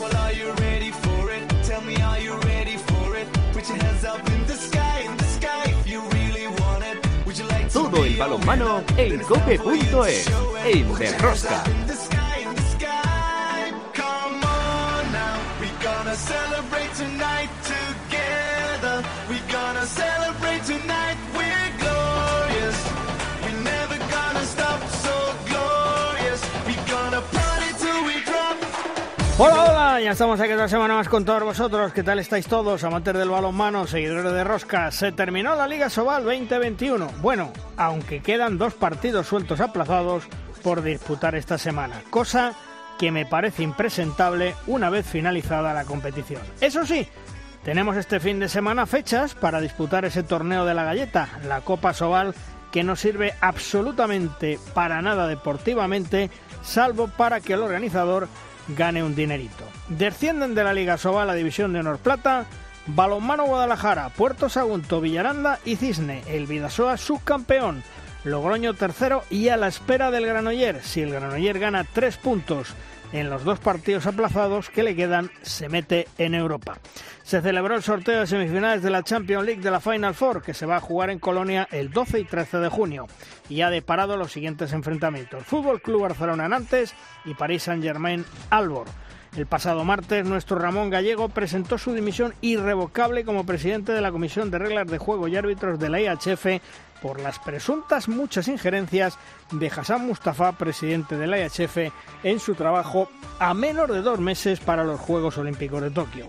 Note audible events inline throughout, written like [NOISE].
Well, are you ready for it? Tell me, are you ready for it? Put your hands up in the sky, in the sky if you really want it. Would you like to Todo el balonmano en cope.es, en Derrosca. Ya estamos aquí otra semana más con todos vosotros. ¿Qué tal estáis todos, amantes del balonmano, seguidores de Rosca? Se terminó la Liga Sobal 2021. Bueno, aunque quedan dos partidos sueltos aplazados por disputar esta semana, cosa que me parece impresentable una vez finalizada la competición. Eso sí, tenemos este fin de semana fechas para disputar ese torneo de la galleta, la Copa Sobal, que no sirve absolutamente para nada deportivamente, salvo para que el organizador gane un dinerito. Descienden de la Liga Sobal a la División de Honor Plata, Balonmano Guadalajara, Puerto Sagunto, Villaranda y Cisne, el Vidasoa subcampeón, Logroño tercero y a la espera del Granoller. Si el Granoller gana tres puntos en los dos partidos aplazados que le quedan, se mete en Europa. Se celebró el sorteo de semifinales de la Champions League de la Final Four, que se va a jugar en Colonia el 12 y 13 de junio, y ha deparado los siguientes enfrentamientos. Fútbol Club Barcelona Nantes y París Saint-Germain Albor. El pasado martes, nuestro Ramón Gallego presentó su dimisión irrevocable como presidente de la Comisión de Reglas de Juego y Árbitros de la IHF por las presuntas muchas injerencias de Hassan Mustafa, presidente de la IHF, en su trabajo a menos de dos meses para los Juegos Olímpicos de Tokio.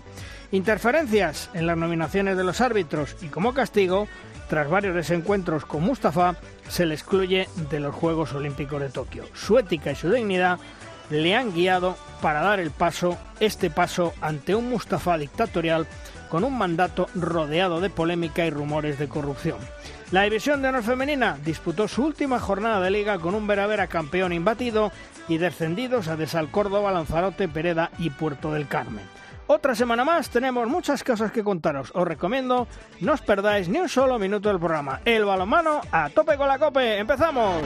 Interferencias en las nominaciones de los árbitros y como castigo, tras varios desencuentros con Mustafa, se le excluye de los Juegos Olímpicos de Tokio. Su ética y su dignidad le han guiado para dar el paso, este paso ante un Mustafa dictatorial con un mandato rodeado de polémica y rumores de corrupción. La división de honor femenina disputó su última jornada de liga con un Veravera campeón imbatido y descendidos a Desal Córdoba, Lanzarote, Pereda y Puerto del Carmen. Otra semana más tenemos muchas cosas que contaros. Os recomiendo no os perdáis ni un solo minuto del programa. El balonmano a tope con la cope. ¡Empezamos!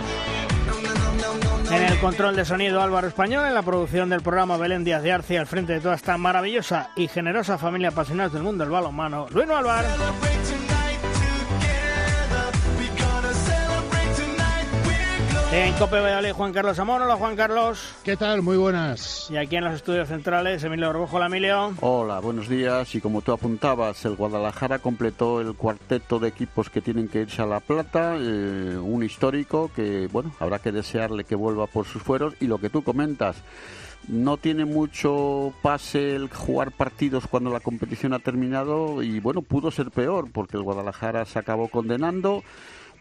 En el control de sonido Álvaro Español, en la producción del programa Belén Díaz de Arce, al frente de toda esta maravillosa y generosa familia apasionada del mundo del balonmano, Luis Álvaro. En Cope Valladolid, Juan Carlos Amón. Hola, Juan Carlos. ¿Qué tal? Muy buenas. Y aquí en los estudios centrales, Emilio Orbojo. Hola, Emilio. Hola, buenos días. Y como tú apuntabas, el Guadalajara completó el cuarteto de equipos que tienen que irse a La Plata, eh, un histórico que, bueno, habrá que desearle que vuelva por sus fueros. Y lo que tú comentas, no tiene mucho pase el jugar partidos cuando la competición ha terminado y, bueno, pudo ser peor porque el Guadalajara se acabó condenando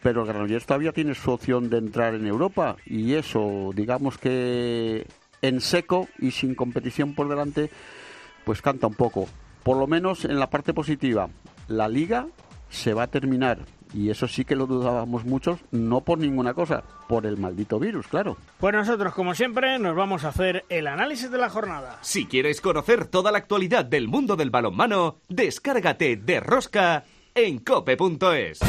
pero el Granollers todavía tiene su opción de entrar en Europa y eso, digamos que en seco y sin competición por delante, pues canta un poco. Por lo menos en la parte positiva, la liga se va a terminar y eso sí que lo dudábamos muchos, no por ninguna cosa, por el maldito virus, claro. Pues nosotros, como siempre, nos vamos a hacer el análisis de la jornada. Si quieres conocer toda la actualidad del mundo del balonmano, descárgate de Rosca en cope.es.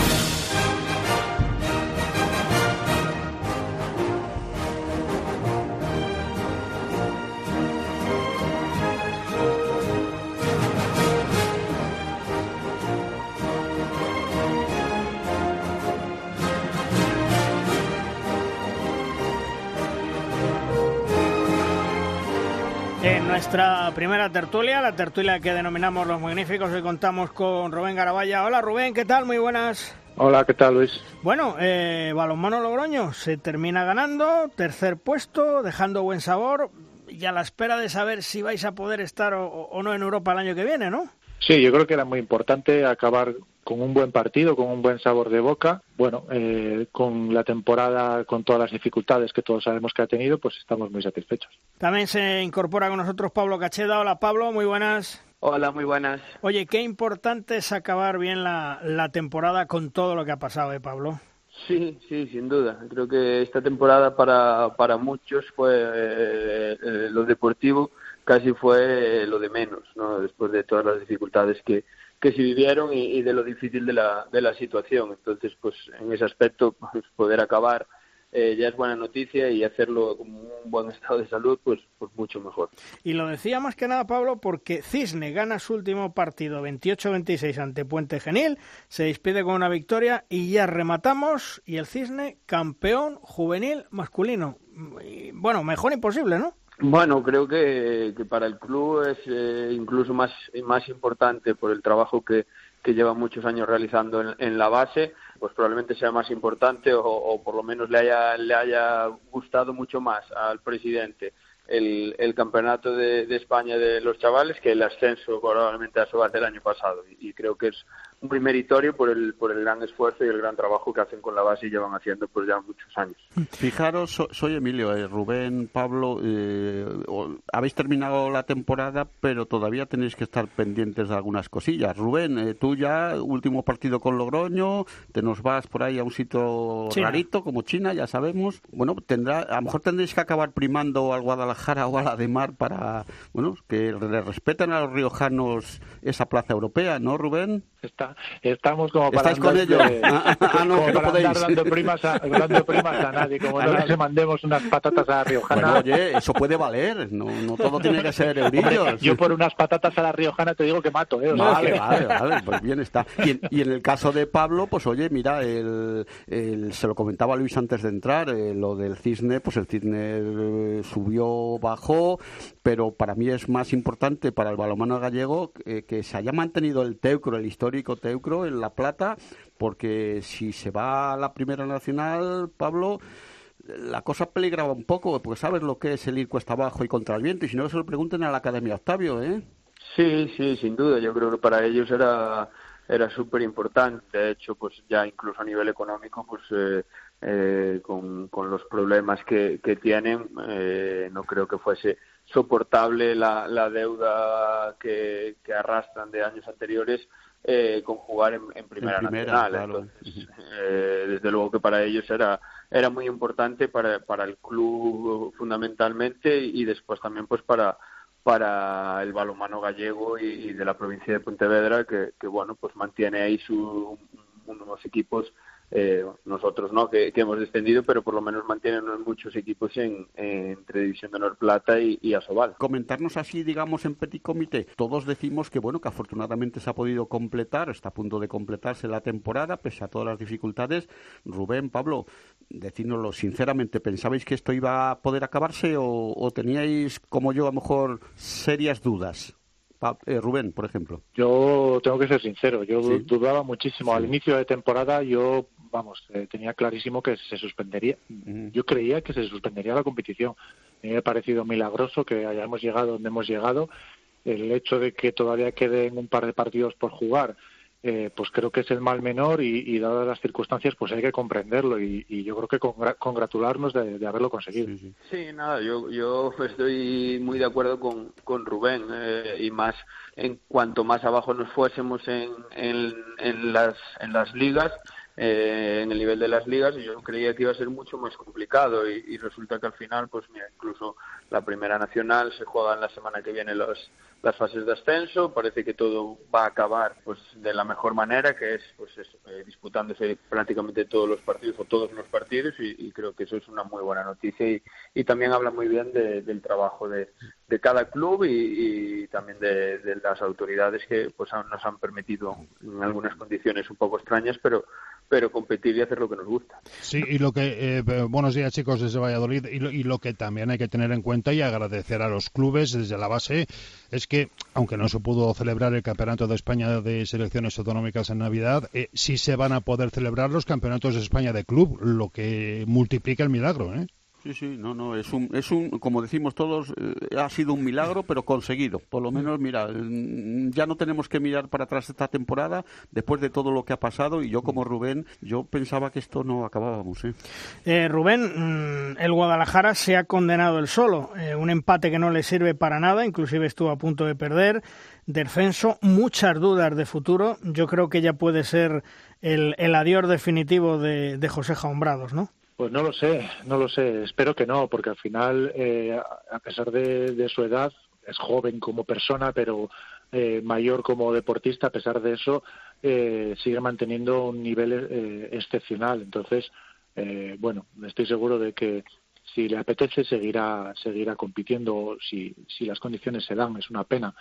nuestra primera tertulia, la tertulia que denominamos Los Magníficos, hoy contamos con Rubén Garabaya. Hola Rubén, ¿qué tal? Muy buenas. Hola, ¿qué tal Luis? Bueno, eh, Balonmano Logroño se termina ganando, tercer puesto, dejando buen sabor y a la espera de saber si vais a poder estar o, o no en Europa el año que viene, ¿no? Sí, yo creo que era muy importante acabar con un buen partido, con un buen sabor de boca. Bueno, eh, con la temporada, con todas las dificultades que todos sabemos que ha tenido, pues estamos muy satisfechos. También se incorpora con nosotros Pablo Cacheda. Hola Pablo, muy buenas. Hola, muy buenas. Oye, qué importante es acabar bien la, la temporada con todo lo que ha pasado, ¿eh, Pablo? Sí, sí, sin duda. Creo que esta temporada para, para muchos fue eh, eh, lo deportivo, casi fue eh, lo de menos, ¿no? Después de todas las dificultades que, que se vivieron y, y de lo difícil de la, de la situación. Entonces, pues en ese aspecto, pues, poder acabar eh, ya es buena noticia y hacerlo con un buen estado de salud, pues, pues mucho mejor. Y lo decía más que nada Pablo porque Cisne gana su último partido 28-26 ante Puente Genil, se despide con una victoria y ya rematamos y el Cisne campeón juvenil masculino. bueno, mejor imposible, ¿no? Bueno, creo que, que para el club es eh, incluso más, más importante por el trabajo que, que lleva muchos años realizando en, la base, pues probablemente sea más importante o, por lo menos le haya, le haya gustado mucho más al presidente el, el campeonato de, de, España de los chavales que el ascenso probablemente a Sobal del año pasado. Y, creo que es muy meritorio por el, por el gran esfuerzo y el gran trabajo que hacen con la base y llevan haciendo pues ya muchos años. Fijaros, so, soy Emilio, eh, Rubén, Pablo, eh, habéis terminado la temporada, pero todavía tenéis que estar pendientes de algunas cosillas. Rubén, eh, tú ya, último partido con Logroño, te nos vas por ahí a un sitio China. rarito como China, ya sabemos. Bueno, tendrá, a lo mejor tendréis que acabar primando al Guadalajara o a la de Mar para, bueno, que le respeten a los riojanos esa plaza europea, ¿no, Rubén? Está, estamos como para ¿Estáis con ellos? De, ah, no, como para andar dando primas, a, dando primas a nadie, como no les mandemos unas patatas a la riojana. Bueno, oye, eso puede valer, no, no todo tiene que ser eurillos. Yo por unas patatas a la riojana te digo que mato, ¿eh? Vale, que... vale, vale, pues bien está. Y en, y en, el caso de Pablo, pues oye, mira, el, el, se lo comentaba Luis antes de entrar, eh, lo del cisne, pues el cisne subió, bajó, pero para mí es más importante para el balonmano gallego eh, que se haya mantenido el teucro, el histórico teucro en La Plata, porque si se va a la Primera Nacional, Pablo, la cosa peligraba un poco, porque sabes lo que es el ir cuesta abajo y contra el viento, y si no, se lo pregunten a la Academia Octavio, ¿eh? Sí, sí, sin duda. Yo creo que para ellos era era súper importante. De hecho, pues ya incluso a nivel económico, pues eh, eh, con, con, los problemas que, que tienen, eh, no creo que fuese soportable la, la deuda que, que, arrastran de años anteriores eh, con jugar en, en primera, en primera nacional. Claro. Entonces, eh, desde luego que para ellos era era muy importante para, para el club fundamentalmente y después también pues para para el balonmano gallego y, y, de la provincia de Pontevedra que, que bueno pues mantiene ahí su, unos equipos eh, nosotros no que, hemos descendido pero por lo menos mantienen muchos equipos en entre división de honor plata y, y, Asobal. Comentarnos así digamos en petit comité. Todos decimos que bueno que afortunadamente se ha podido completar está a punto de completarse la temporada pese a todas las dificultades. Rubén Pablo decídnoslo sinceramente pensabais que esto iba a poder acabarse o, o teníais como yo a lo mejor serias dudas eh, Rubén, por ejemplo. Yo tengo que ser sincero, yo ¿Sí? dudaba muchísimo. Al inicio de temporada yo vamos, eh, tenía clarísimo que se suspendería. Yo creía que se suspendería la competición. Me ha parecido milagroso que hayamos llegado donde hemos llegado. El hecho de que todavía queden un par de partidos por jugar, eh, pues creo que es el mal menor y, y, dadas las circunstancias, pues hay que comprenderlo y, y yo creo que congra congratularnos de, de, haberlo conseguido. Sí, sí. sí, nada, yo, yo estoy muy de acuerdo con, con Rubén eh, y más en cuanto más abajo nos fuésemos en, en, en, las, en las ligas, eh, en el nivel de las ligas yo creía que iba a ser mucho más complicado y, y, resulta que al final pues mira incluso la primera nacional se juega en la semana que viene los las fases de ascenso. Parece que todo va a acabar pues de la mejor manera que es pues eso, eh, disputándose prácticamente todos los partidos o todos los partidos y, creo que eso es una muy buena noticia. Y, y también habla muy bien de, del trabajo de, de cada club y, también de, de, las autoridades que pues nos han permitido en algunas condiciones un poco extrañas pero pero competir y hacer lo que nos gusta. Sí, y lo que, eh, buenos días chicos desde Valladolid, y lo, y lo, que también hay que tener en cuenta y agradecer a los clubes desde la base es que, aunque no se pudo celebrar el Campeonato de España de Selecciones Autonómicas en Navidad, eh, sí se van a poder celebrar los Campeonatos de España de Club, lo que multiplica el milagro, ¿eh? Sí, sí, no, no, es un, es un, como decimos todos, eh, ha sido un milagro, pero conseguido. Por lo menos, mira, ya no tenemos que mirar para atrás esta temporada, después de todo lo que ha pasado, y yo como Rubén, yo pensaba que esto no acabábamos. ¿eh? Eh, Rubén, mm, el Guadalajara se ha condenado el solo, eh, un empate que no le sirve para nada, inclusive estuvo a punto de perder, descenso, muchas dudas de futuro, yo creo que ya puede ser el, el adiós definitivo de, de José Jaumbrados, ¿no? Pues no lo sé, no lo sé. Espero que no, porque al final, eh, a pesar de, de, su edad, es joven como persona, pero eh, mayor como deportista. A pesar de eso, eh, sigue manteniendo un nivel eh, excepcional. Entonces, eh, bueno, estoy seguro de que si le apetece seguirá seguirá compitiendo si si las condiciones se dan es una pena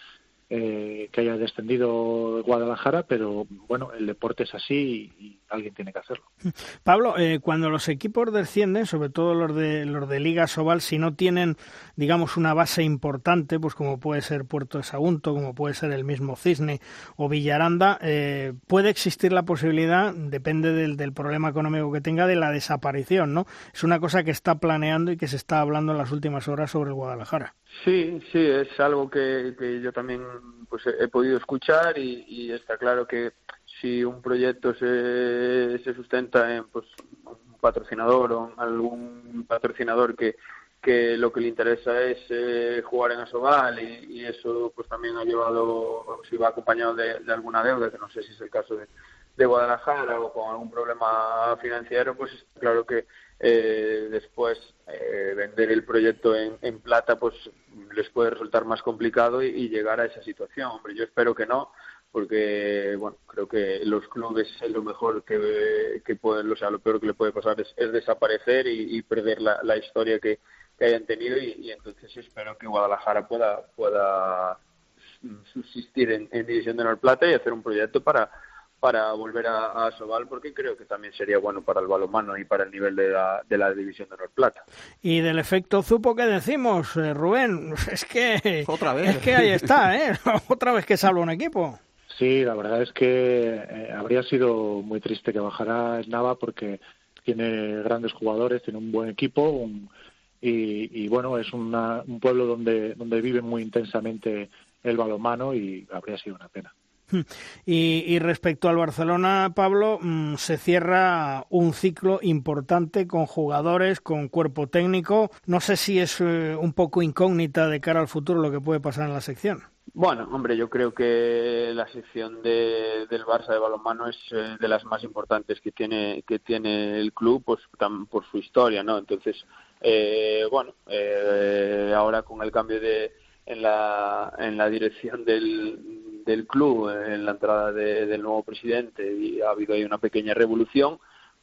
eh, que haya descendido Guadalajara, pero bueno, el deporte es así y, alguien tiene que hacerlo. [LAUGHS] Pablo, eh, cuando los equipos descienden, sobre todo los de los de Liga Sobal, si no tienen, digamos, una base importante, pues como puede ser Puerto de Sagunto, como puede ser el mismo Cisne o Villaranda, eh, puede existir la posibilidad, depende del, del problema económico que tenga, de la desaparición, ¿no? Es una cosa que está planeando y que se está hablando en las últimas horas sobre el Guadalajara. Sí, sí, es algo que, que yo también pues he, podido escuchar y, está claro que si un proyecto se, se sustenta en pues un patrocinador o algún patrocinador que, que lo que le interesa es eh, jugar en Asobal y, eso pues también ha llevado, si va acompañado de, de, alguna deuda, que no sé si es el caso de, de Guadalajara o con algún problema financiero, pues claro que eh, después eh, vender el proyecto en, plata pues les puede resultar más complicado y, llegar a esa situación. Hombre, yo espero que no, porque bueno, creo que los clubes es lo mejor que, que pueden, o sea, lo peor que le puede pasar es, es desaparecer y, perder la, historia que, que hayan tenido y, y, entonces espero que Guadalajara pueda pueda subsistir en, en División de Honor Plata y hacer un proyecto para para volver a, a Sobal porque creo que también sería bueno para el balonmano y para el nivel de la, de la división de Honor Plata. Y del efecto Zupo que decimos, eh, Rubén, [LAUGHS] es que otra vez es que ahí está, ¿eh? [LAUGHS] otra vez que salva un equipo. Sí, la verdad es que eh, habría sido muy triste que bajara Nava porque tiene grandes jugadores, tiene un buen equipo un, y, y, bueno, es una, un pueblo donde, donde vive muy intensamente el balonmano y habría sido una pena. Y, y, respecto al Barcelona, Pablo, mmm, se cierra un ciclo importante con jugadores, con cuerpo técnico. No sé si es eh, un poco incógnita de cara al futuro lo que puede pasar en la sección. Bueno, hombre, yo creo que la sección de, del Barça de balonmano es eh, de las más importantes que tiene que tiene el club, pues por su historia, ¿no? Entonces, eh, bueno, eh, ahora con el cambio de en la en la dirección del del club en la entrada de, del nuevo presidente y ha habido ahí una pequeña revolución,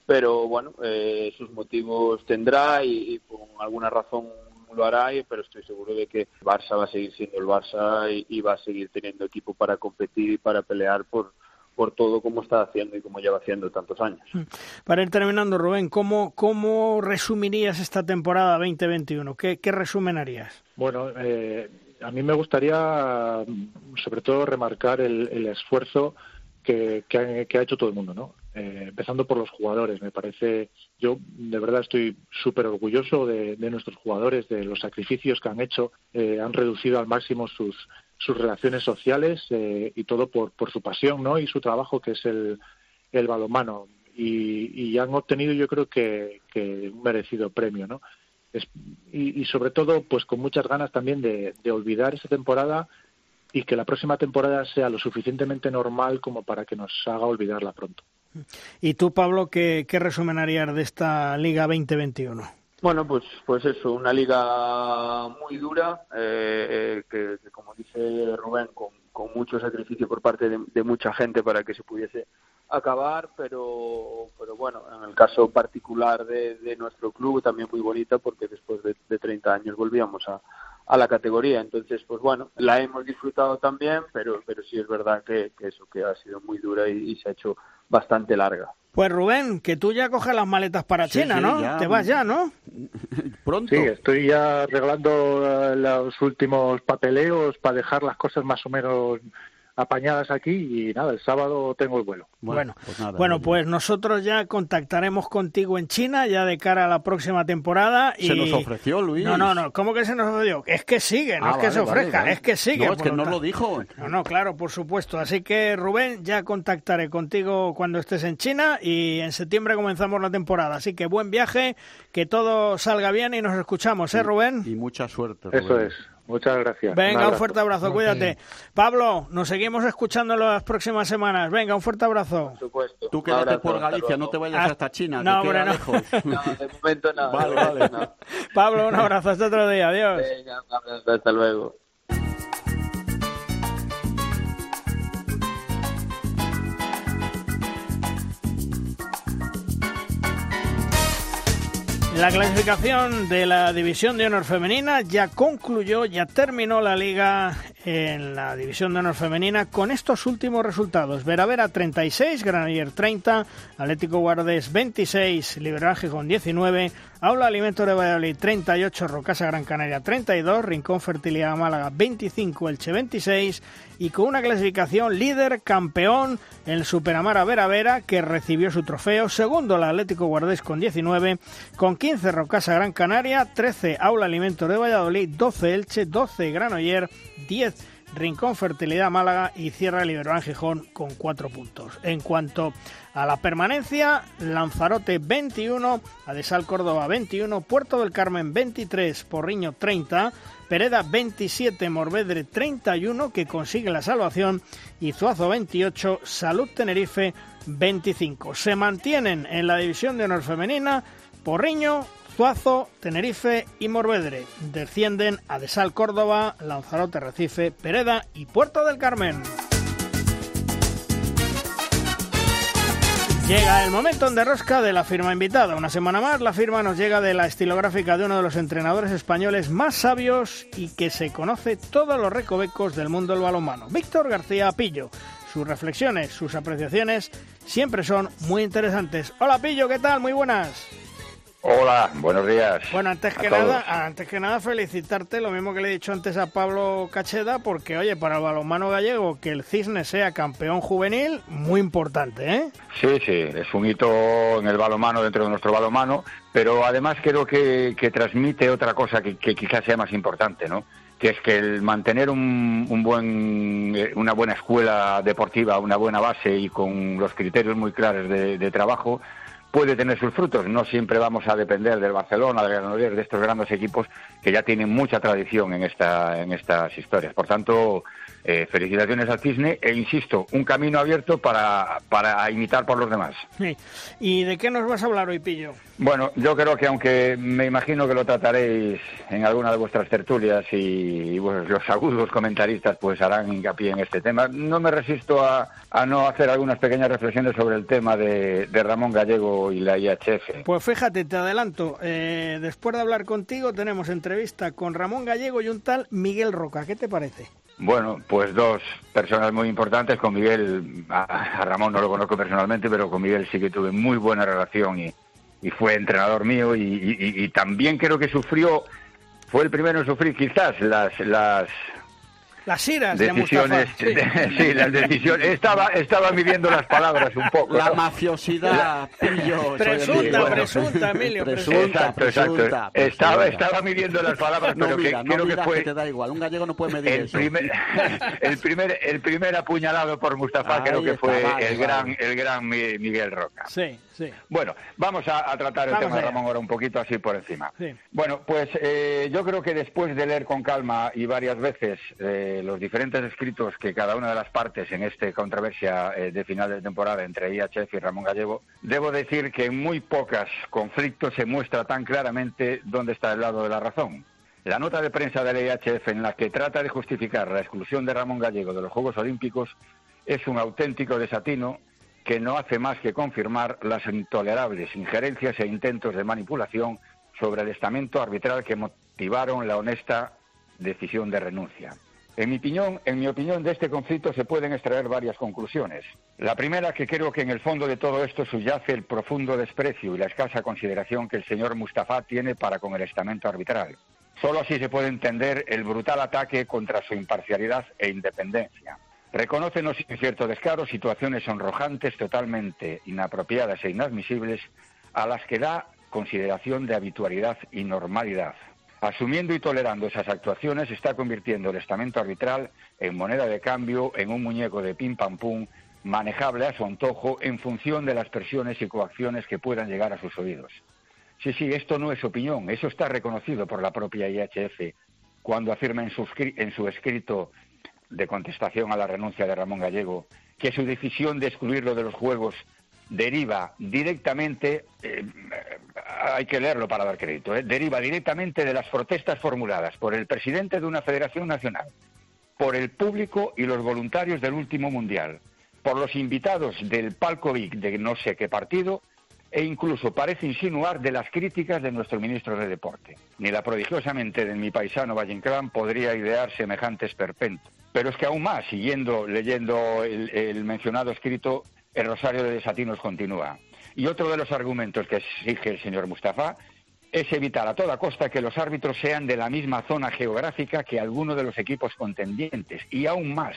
pero bueno, eh, sus motivos tendrá y, y, por alguna razón lo hará, pero estoy seguro de que Barça va a seguir siendo el Barça y, y va a seguir teniendo equipo para competir y para pelear por, por todo como está haciendo y como lleva haciendo tantos años. Para ir terminando, Rubén, ¿cómo, cómo resumirías esta temporada 2021? ¿Qué, qué resumen harías? Bueno, eh, a mí me gustaría, sobre todo, remarcar el, el esfuerzo que, que, ha, que, ha, hecho todo el mundo, ¿no? Eh, empezando por los jugadores. Me parece, yo de verdad estoy súper orgulloso de, nuestros jugadores, de los sacrificios que han hecho. Eh, han reducido al máximo sus, sus relaciones sociales eh, y todo por, por su pasión, ¿no? Y su trabajo, que es el, el balonmano. Y, y han obtenido, yo creo que, que un merecido premio, ¿no? Es, y, y, sobre todo pues con muchas ganas también de, de, olvidar esa temporada y que la próxima temporada sea lo suficientemente normal como para que nos haga olvidarla pronto. ¿Y tú, Pablo, qué, qué resumen harías de esta Liga 2021? Bueno, pues, pues eso, una liga muy dura, eh, que, que, como dice Rubén, con, con mucho sacrificio por parte de, mucha gente para que se pudiese acabar, pero, pero bueno, en el caso particular de, de nuestro club también muy bonita porque después de, de 30 años volvíamos a, a, la categoría. Entonces, pues bueno, la hemos disfrutado también, pero, pero sí es verdad que, que eso que ha sido muy dura y, y, se ha hecho bastante larga. Pues Rubén, que tú ya coges las maletas para sí, China, sí, ¿no? Ya. Te vas ya, ¿no? [LAUGHS] Pronto. Sí, estoy ya arreglando los últimos papeleos para dejar las cosas más o menos apañadas aquí y nada, el sábado tengo el vuelo. Bueno, pues, nada, bueno, pues nosotros ya contactaremos contigo en China ya de cara a la próxima temporada. Y... Se nos ofreció, Luis. No, no, no, ¿cómo que se nos ofreció? Es que sigue, no ah, es que se ofrezca, vale, vale. es que sigue. No, es que no lo dijo. No, no, claro, por supuesto. Así que Rubén, ya contactaré contigo cuando estés en China y en septiembre comenzamos la temporada. Así que buen viaje, que todo salga bien y nos escuchamos, ¿eh, Rubén? Y mucha suerte. Rubén. Eso es. Muchas gracias. Venga, un, un fuerte abrazo, okay. cuídate. Pablo, nos seguimos escuchando en las próximas semanas. Venga, un fuerte abrazo. Por supuesto. Tú quédate abrazo, por Galicia, no te vayas hasta China. No, hombre, no. [LAUGHS] no. de momento no. Vale, vale. No. Pablo, un abrazo, hasta otro día. Adiós. Venga, hasta luego. La clasificación de la División de Honor Femenina ya concluyó, ya terminó la liga en la División de Honor Femenina con estos últimos resultados. Veravera 36, Granoller 30, Atlético Guardés 26, Liberal con 19, Aula Alimentos de Valladolid 38, Rocasa Gran Canaria 32, Rincón Fertilidad Málaga 25, Elche 26 y con una clasificación líder campeón el Superamara Vera Vera que recibió su trofeo, segundo el Atlético Guardés con 19, con 15 Rocasa Gran Canaria, 13 Aula Alimentos de Valladolid, 12 Elche, 12 Granoller, 10 Rincón Fertilidad Málaga y cierra Liberón Gijón con 4 puntos. En cuanto a la permanencia, Lanzarote 21, Adesal Córdoba 21, Puerto del Carmen 23, Porriño 30, Pereda 27, Morvedre 31, que consigue la salvación, y Zuazo 28, Salud Tenerife 25. Se mantienen en la división de honor femenina Porriño, Zuazo, Tenerife y Morvedre. Descienden Adesal Córdoba, Lanzarote Recife, Pereda y Puerto del Carmen. Llega el momento en derrosca de la firma invitada. Una semana más, la firma nos llega de la estilográfica de uno de los entrenadores españoles más sabios y que se conoce todos los recovecos del mundo del balonmano. Víctor García Pillo. Sus reflexiones, sus apreciaciones siempre son muy interesantes. Hola Pillo, ¿qué tal? Muy buenas. Hola, buenos días. Bueno, antes que nada, antes que nada felicitarte, lo mismo que le he dicho antes a Pablo Cacheda, porque oye, para el balonmano gallego que el Cisne sea campeón juvenil, muy importante, ¿eh? Sí, sí, es un hito en el balonmano dentro de nuestro balonmano, pero además creo que, transmite otra cosa que, quizás sea más importante, ¿no? que es que el mantener un, buen, eh, una buena escuela deportiva, una buena base y con los criterios muy claros de trabajo, puede tener sus frutos. No siempre vamos a depender del Barcelona, del Granollers, de estos grandes equipos que ya tienen mucha tradición en, esta, en estas historias. Por tanto, eh, felicitaciones al Cisne e insisto, un camino abierto para, para imitar por los demás. ¿Y de qué nos vas a hablar hoy, Pillo? Bueno, yo creo que aunque me imagino que lo trataréis en alguna de vuestras tertulias y, los agudos comentaristas pues harán hincapié en este tema, no me resisto a, no hacer algunas pequeñas reflexiones sobre el tema de, Ramón Gallego y la IHF. Pues fíjate, te adelanto, eh, después de hablar contigo tenemos entrevista con Ramón Gallego y un tal Miguel Roca. ¿Qué te parece? Bueno, pues dos personas muy importantes. Con Miguel, a, Ramón no lo conozco personalmente, pero con Miguel sí que tuve muy buena relación y, fue entrenador mío y, también creo que sufrió, fue el primero en sufrir quizás las, las las iras decisiones, de sí. las decisiones. Estaba, estaba midiendo las palabras un poco. La mafiosidad, Presunta, presunta, Emilio. Presunta, presunta, Estaba, estaba midiendo las palabras, pero que, creo que fue. te da igual, un gallego no puede medir el eso. Primer, [LAUGHS] el, primer, el primer apuñalado por Mustafa creo que fue el, gran, el gran Miguel Roca. Sí. Bueno, vamos a, tratar el tema de Ramón ahora un poquito así por encima. Bueno, pues eh, yo creo que después de leer con calma y varias veces eh, los diferentes escritos que cada una de las partes en esta controversia eh, de final de temporada entre IHF y Ramón Gallego, debo decir que en muy pocos conflictos se muestra tan claramente dónde está el lado de la razón. La nota de prensa de la IHF en la que trata de justificar la exclusión de Ramón Gallego de los Juegos Olímpicos es un auténtico desatino que no hace más que confirmar las intolerables injerencias e intentos de manipulación sobre el estamento arbitral que motivaron la honesta decisión de renuncia. En mi opinión, en mi opinión de este conflicto se pueden extraer varias conclusiones. La primera, que creo que en el fondo de todo esto subyace el profundo desprecio y la escasa consideración que el señor Mustafa tiene para con el estamento arbitral. Solo así se puede entender el brutal ataque contra su imparcialidad e independencia. Reconócenos sin cierto descaro situaciones sonrojantes totalmente inapropiadas e inadmisibles a las que da consideración de habitualidad y normalidad. Asumiendo y tolerando esas actuaciones, está convirtiendo el estamento arbitral en moneda de cambio, en un muñeco de pim pam pum, manejable a su antojo en función de las presiones y coacciones que puedan llegar a sus oídos. Sí, sí, esto no es opinión, eso está reconocido por la propia IHF cuando afirma en su, en su escrito de contestación a la renuncia de Ramón Gallego, que su decisión de excluirlo de los Juegos deriva directamente, eh, hay que leerlo para dar crédito, eh, deriva directamente de las protestas formuladas por el presidente de una federación nacional, por el público y los voluntarios del último mundial, por los invitados del Palco Vic de no sé qué partido e incluso parece insinuar de las críticas de nuestro ministro de Deporte. Ni la prodigiosamente de mi paisano Valle podría idear semejante esperpento. Pero es que aún más, siguiendo leyendo el, mencionado escrito, el rosario de desatinos continúa. Y otro de los argumentos que exige el señor Mustafa es evitar a toda costa que los árbitros sean de la misma zona geográfica que alguno de los equipos contendientes. Y aún más,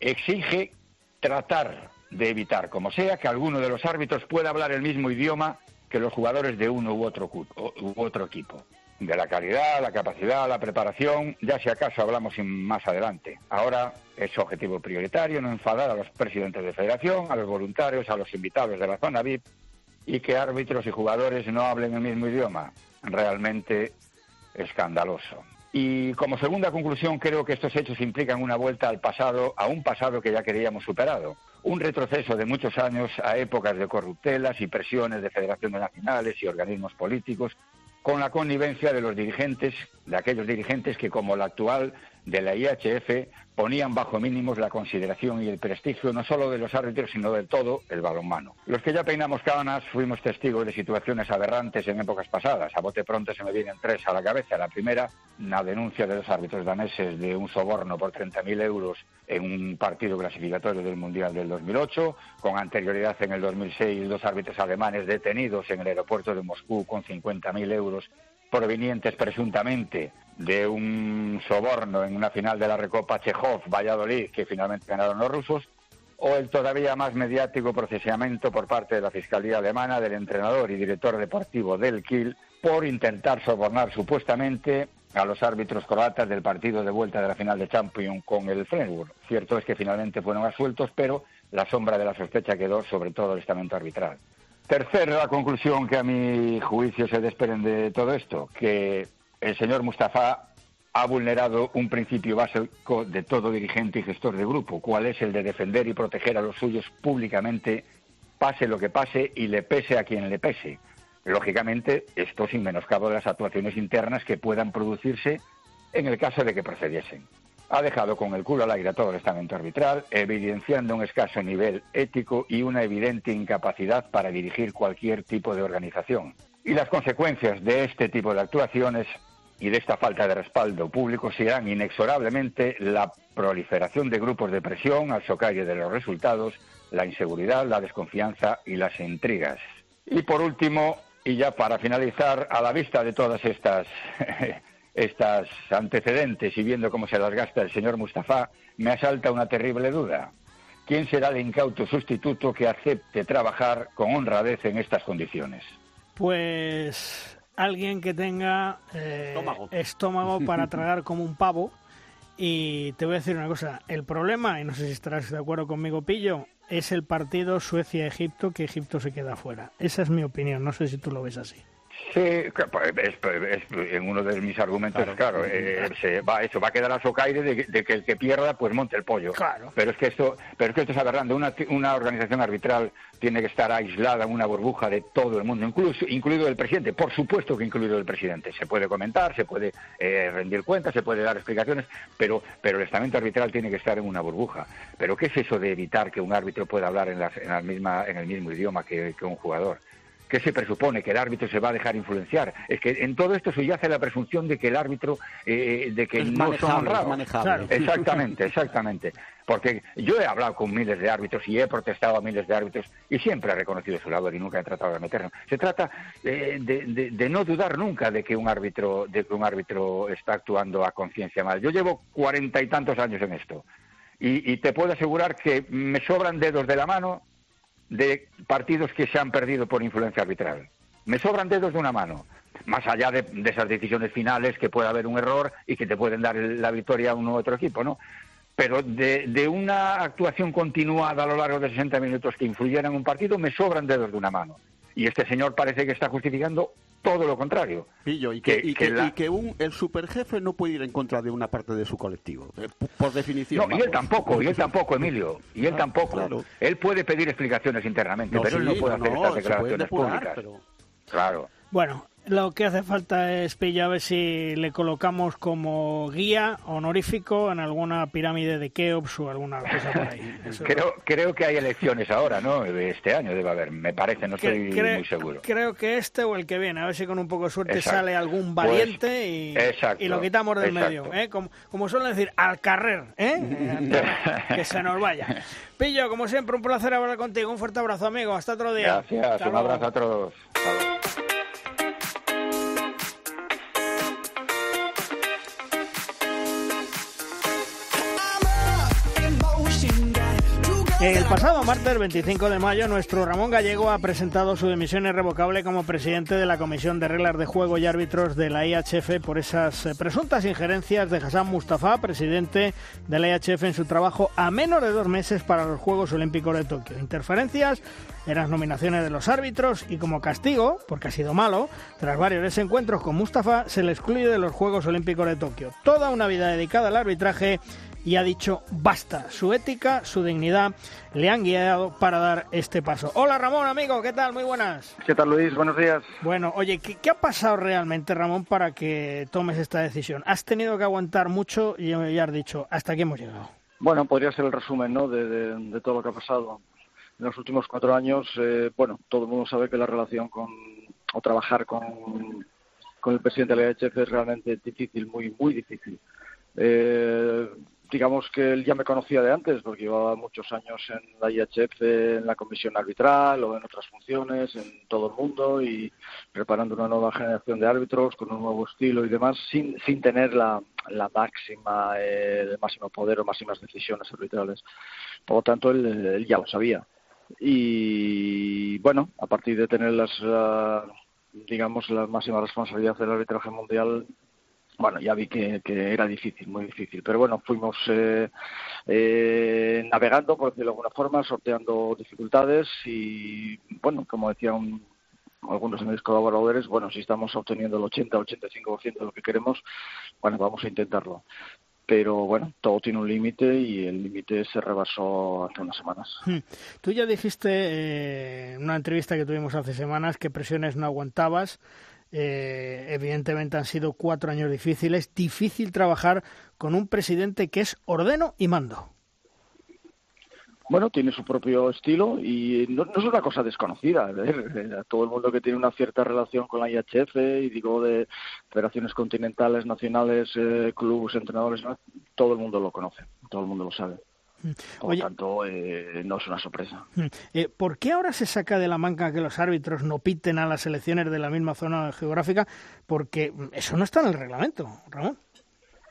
exige tratar de evitar, como sea, que alguno de los árbitros pueda hablar el mismo idioma que los jugadores de uno u otro, u otro equipo. De la calidad, la capacidad, la preparación, ya si acaso hablamos más adelante. Ahora es objetivo prioritario no enfadar a los presidentes de federación, a los voluntarios, a los invitados de la zona VIP y que árbitros y jugadores no hablen el mismo idioma. Realmente escandaloso. Y como segunda conclusión, creo que estos hechos implican una vuelta al pasado, a un pasado que ya queríamos superado. Un retroceso de muchos años a épocas de corruptelas y presiones de federaciones nacionales y organismos políticos, con la connivencia de los dirigentes, de aquellos dirigentes que, como la actual de la IHF, ponían bajo mínimos la consideración y el prestigio no solo de los árbitros, sino de todo el balonmano. Los que ya peinamos cábanas fuimos testigos de situaciones aberrantes en épocas pasadas. A bote pronto se me vienen tres a la cabeza. La primera, una denuncia de los árbitros daneses de un soborno por 30.000 euros en un partido clasificatorio del Mundial del 2008. Con anterioridad, en el 2006, dos árbitros alemanes detenidos en el aeropuerto de Moscú con 50.000 euros provenientes presuntamente de un soborno en una final de la Recopa Chejov-Valladolid, que finalmente ganaron los rusos, o el todavía más mediático procesamiento por parte de la Fiscalía Alemana del entrenador y director deportivo del Kiel por intentar sobornar supuestamente a los árbitros croatas del partido de vuelta de la final de Champions con el Flensburg. Cierto es que finalmente fueron asueltos, pero la sombra de la sospecha quedó sobre todo el estamento arbitral. Tercera conclusión que a mi juicio se desprende de todo esto, que el señor Mustafa ha vulnerado un principio básico de todo dirigente y gestor de grupo, cuál es el de defender y proteger a los suyos públicamente, pase lo que pase y le pese a quien le pese. Lógicamente, esto sin menoscabo de las actuaciones internas que puedan producirse en el caso de que procediesen. Ha dejado con el culo al aire todo el estamento arbitral, evidenciando un escaso nivel ético y una evidente incapacidad para dirigir cualquier tipo de organización. Y las consecuencias de este tipo de actuaciones y de esta falta de respaldo público serán inexorablemente la proliferación de grupos de presión al socalle de los resultados, la inseguridad, la desconfianza y las intrigas. Y por último, y ya para finalizar, a la vista de todas estas, [LAUGHS] estas antecedentes y viendo cómo se las gasta el señor Mustafa, me asalta una terrible duda. ¿Quién será el incauto sustituto que acepte trabajar con honradez en estas condiciones? Pues alguien que tenga eh, estómago. [LAUGHS] para tragar como un pavo. Y te voy a decir una cosa, el problema, y no sé si estarás de acuerdo conmigo, Pillo, es el partido Suecia-Egipto, que Egipto se queda fuera. Esa es mi opinión, no sé si tú lo ves así. Sí, pues, es, en uno de mis argumentos, claro, eh, se va eso, va a quedar a socaire de, que el que pierda pues monte el pollo. Claro. Pero es que esto, pero es que esto es. Una, una organización arbitral tiene que estar aislada en una burbuja de todo el mundo, incluso, incluido el presidente. Por supuesto que incluido el presidente. Se puede comentar, se puede eh, rendir cuentas, se puede dar explicaciones, pero, pero el estamento arbitral tiene que estar en una burbuja. Pero ¿qué es eso de evitar que un árbitro pueda hablar en, en, la misma, en el mismo idioma que un jugador? ¿Qué se presupone? ¿Que el árbitro se va a dejar influenciar? Es que en todo esto se hace la presunción de que el árbitro, eh, de que no son honrados. Exactamente, [LAUGHS] exactamente. Porque yo he hablado con miles de árbitros y he protestado a miles de árbitros y siempre he reconocido su labor y nunca he tratado de meternos. Se trata eh, de, no dudar nunca de que un árbitro, de que un árbitro está actuando a conciencia mal. Yo llevo cuarenta y tantos años en esto y te puedo asegurar que me sobran dedos de la mano de partidos que se han perdido por influencia arbitral. Me sobran dedos de una mano, más allá de, esas decisiones finales que puede haber un error y que te pueden dar la victoria a uno u otro equipo, ¿no? Pero de, de, una actuación continuada a lo largo de 60 minutos que influyera en un partido, me sobran dedos de una mano. Y este señor parece que está justificando todo lo contrario. Pillo, y que, y que, un, el superjefe no puede ir en contra de una parte de su colectivo, eh, por definición. No, y él tampoco, y él tampoco, Emilio, y él ah, tampoco. Él puede pedir explicaciones internamente, pero él no puede hacer estas declaraciones públicas. Claro. Bueno, lo que hace falta es, Pillo, a ver si le colocamos como guía honorífico en alguna pirámide de Keops o alguna cosa por ahí. [LAUGHS] creo, creo que hay elecciones ahora, ¿no? Este año debe haber, me parece, no estoy muy seguro. Creo que este o el que viene, a ver si con un poco de suerte sale algún pues, valiente y, y, lo quitamos del medio. ¿eh? Como, como, suelen decir, al carrer, ¿eh? [LAUGHS] que se nos vaya. Pillo, como siempre, un placer hablar contigo. Un fuerte abrazo, amigo. Hasta otro día. Gracias, un abrazo a todos. El pasado martes 25 de mayo, nuestro Ramón Gallego ha presentado su dimisión irrevocable como presidente de la Comisión de Reglas de Juego y Árbitros de la IHF por esas eh, presuntas injerencias de Hassan Mustafa, presidente de la IHF, en su trabajo a menos de dos meses para los Juegos Olímpicos de Tokio. Interferencias en las nominaciones de los árbitros y como castigo, porque ha sido malo, tras varios desencuentros con Mustafa, se le excluye de los Juegos Olímpicos de Tokio. Toda una vida dedicada al arbitraje y ha dicho basta. Su ética, su dignidad le han guiado para dar este paso. Hola Ramón, amigo, ¿qué tal? Muy buenas. ¿Qué tal Luis? Buenos días. Bueno, oye, ¿qué, ha pasado realmente Ramón para que tomes esta decisión? ¿Has tenido que aguantar mucho y ya has dicho, hasta aquí hemos llegado? Bueno, podría ser el resumen ¿no? de, todo lo que ha pasado. En los últimos cuatro años, eh, bueno, todo el mundo sabe que la relación con, o trabajar con, con el presidente de la EHF es realmente difícil, muy, muy difícil. Eh, digamos que él ya me conocía de antes, porque llevaba muchos años en la IHF, en la comisión arbitral o en otras funciones, en todo el mundo y preparando una nueva generación de árbitros con un nuevo estilo y demás, sin, sin tener la, la máxima, el máximo poder o máximas decisiones arbitrales. Por lo tanto, él, ya lo sabía. Y bueno, a partir de tener las, digamos, la máxima responsabilidad del arbitraje mundial, bueno, ya vi que, era difícil, muy difícil. Pero bueno, fuimos eh, eh, navegando, por decirlo de alguna forma, sorteando dificultades y, bueno, como decían algunos de mis colaboradores, bueno, si estamos obteniendo el 80-85% de lo que queremos, bueno, vamos a intentarlo. Pero bueno, todo tiene un límite y el límite se rebasó hace unas semanas. Hmm. Tú ya dijiste eh, en una entrevista que tuvimos hace semanas que presiones no aguantabas. Eh, evidentemente han sido cuatro años difíciles. Difícil trabajar con un presidente que es ordeno y mando. Bueno, tiene su propio estilo y no, es una cosa desconocida. ¿eh? Todo el mundo que tiene una cierta relación con la IHF y digo de federaciones continentales, nacionales, eh, clubes, entrenadores, todo el mundo lo conoce, todo el mundo lo sabe. Por lo tanto, eh, no es una sorpresa. Mm. Eh, ¿Por qué ahora se saca de la manga que los árbitros no piten a las elecciones de la misma zona geográfica? Porque eso no está en el reglamento, Ramón.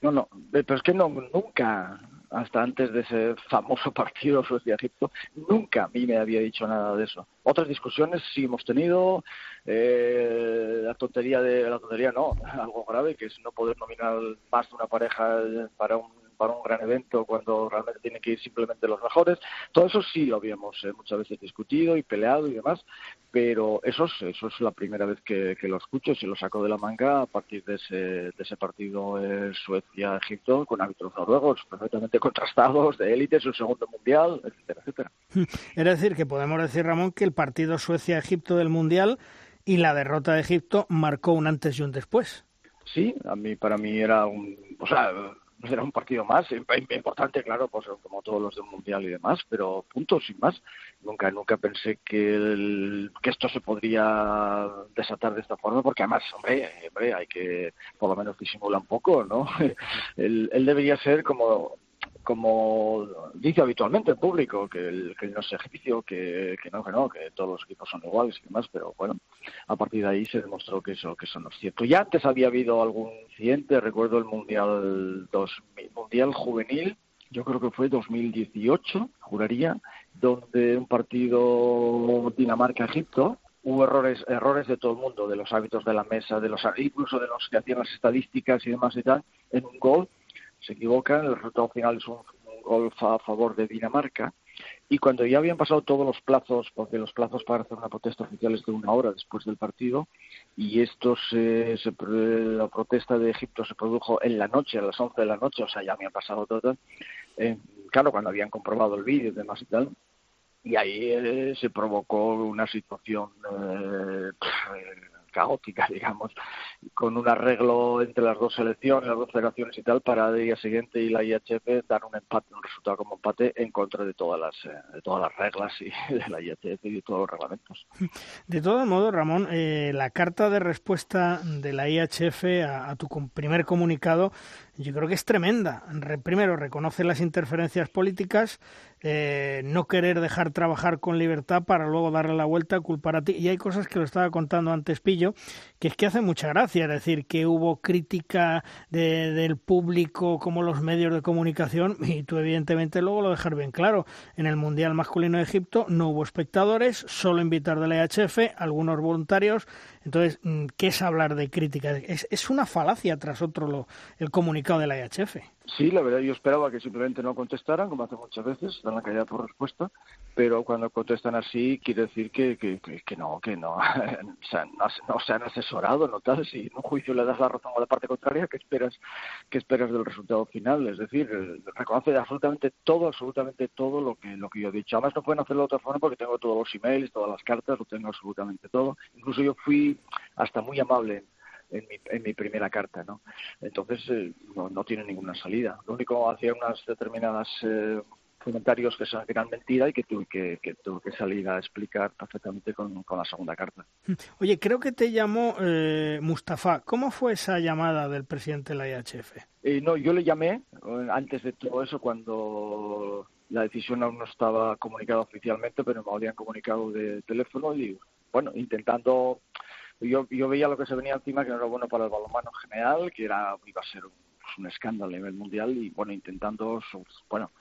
No, no, eh, pero es que no, nunca, hasta antes de ese famoso [LAUGHS] partido Suecia-Egipto, nunca a mí me había dicho nada de eso. Otras discusiones sí hemos tenido, la tontería de la tontería no, [LAUGHS] algo grave que es no poder nominar más de una pareja para un para un gran evento cuando realmente tienen que ir simplemente los mejores. Todo eso sí lo habíamos eh, muchas veces discutido y peleado y demás, pero eso es, eso es la primera vez que, lo escucho y se lo saco de la manga a partir de ese, de ese partido Suecia-Egipto con árbitros noruegos perfectamente [LAUGHS] contrastados, de élite, su segundo mundial, etcétera, etcétera. [LAUGHS] Es decir, que podemos decir, Ramón, que el partido Suecia-Egipto del mundial y la derrota de Egipto marcó un antes y un después. Sí, a mí para mí era un, o sea, [LAUGHS] era un partido más, importante, claro, pues como todos los del Mundial y demás, pero punto, sin más. Nunca, nunca pensé que, que esto se podría desatar de esta forma, porque además, hombre, hombre hay que por lo menos disimular un poco, ¿no? [LAUGHS] él, él debería ser como como dice habitualmente el público, que, el, que no es ejercicio, que, que, no, que no, que todos los equipos son iguales y demás, pero bueno, a partir de ahí se demostró que eso, que eso no es cierto. Ya antes había habido algún incidente, recuerdo el Mundial 2000, Mundial Juvenil, yo creo que fue 2018, juraría, donde un partido Dinamarca-Egipto, hubo errores errores de todo el mundo, de los hábitos de la mesa, de los incluso de los que hacían las estadísticas y demás y tal, en un gol se equivocan, el resultado final es un, gol a favor de Dinamarca. Y cuando ya habían pasado todos los plazos, porque los plazos para hacer una protesta oficial es de una hora después del partido, y esto se, la protesta de Egipto se produjo en la noche, a las 11 de la noche, o sea, ya me ha pasado todo, eh, claro, cuando habían comprobado el vídeo y demás y tal, y ahí eh, se provocó una situación eh, caótica, [LAUGHS] digamos, con un arreglo entre las dos selecciones, las dos federaciones y tal, para el día siguiente y la IHF dar un empate, un resultado como empate en contra de todas las, eh, de todas las reglas y [LAUGHS] de la IHF y de todos los reglamentos. De todo modo, Ramón, eh, la carta de respuesta de la IHF a, tu primer comunicado yo creo que es tremenda. primero, reconoce las interferencias políticas, eh, no querer dejar trabajar con libertad para luego darle la vuelta, culpar a ti. Y hay cosas que lo estaba contando antes Pillo, que es que hace mucha gracia, decir, que hubo crítica del público como los medios de comunicación [LAUGHS] y tú evidentemente luego lo dejar bien claro. En el Mundial Masculino de Egipto no hubo espectadores, solo invitar de la EHF, algunos voluntarios. Entonces, mm, ¿qué es hablar de crítica? Es, una falacia tras otro lo, el comunicado de la EHF. Sí, la verdad yo esperaba que simplemente no contestaran, como hace muchas veces, dan la calidad por respuesta, pero cuando contestan así quiere decir que, que, no, que no, [LAUGHS] o sea, no, se han asesorado, no tal, si en un juicio le das la razón a la parte contraria, ¿qué esperas, qué esperas del resultado final? Es decir, reconoce absolutamente todo, absolutamente todo lo que, lo que yo he dicho. Además no pueden hacerlo de otra forma porque tengo todos los emails, todas las cartas, lo tengo absolutamente todo. Incluso yo fui hasta muy amable en mi, en mi primera carta, ¿no? Entonces eh, no, no, tiene ninguna salida. Lo único hacía unas determinadas eh, comentarios que son gran mentira y que tuve que, que, tuve que salir a explicar perfectamente con, con, la segunda carta. Oye, creo que te llamó eh, Mustafa. ¿Cómo fue esa llamada del presidente de la IHF? Eh, no, yo le llamé eh, antes de todo eso cuando la decisión aún no estaba comunicada oficialmente, pero me habían comunicado de teléfono y, bueno, intentando yo, yo veía lo que se venía encima que no era bueno para el balonmano en general, que era iba a ser un, un escándalo a nivel mundial y bueno, intentando, bueno,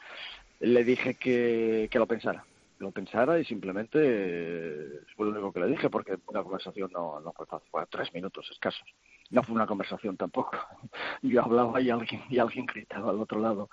le dije que, que lo pensara, lo pensara y simplemente eh, fue lo único que le dije porque la conversación no, no fue fácil, fue tres minutos escasos. No fue una conversación tampoco. [LAUGHS] Yo hablaba y alguien, y alguien gritaba al otro lado.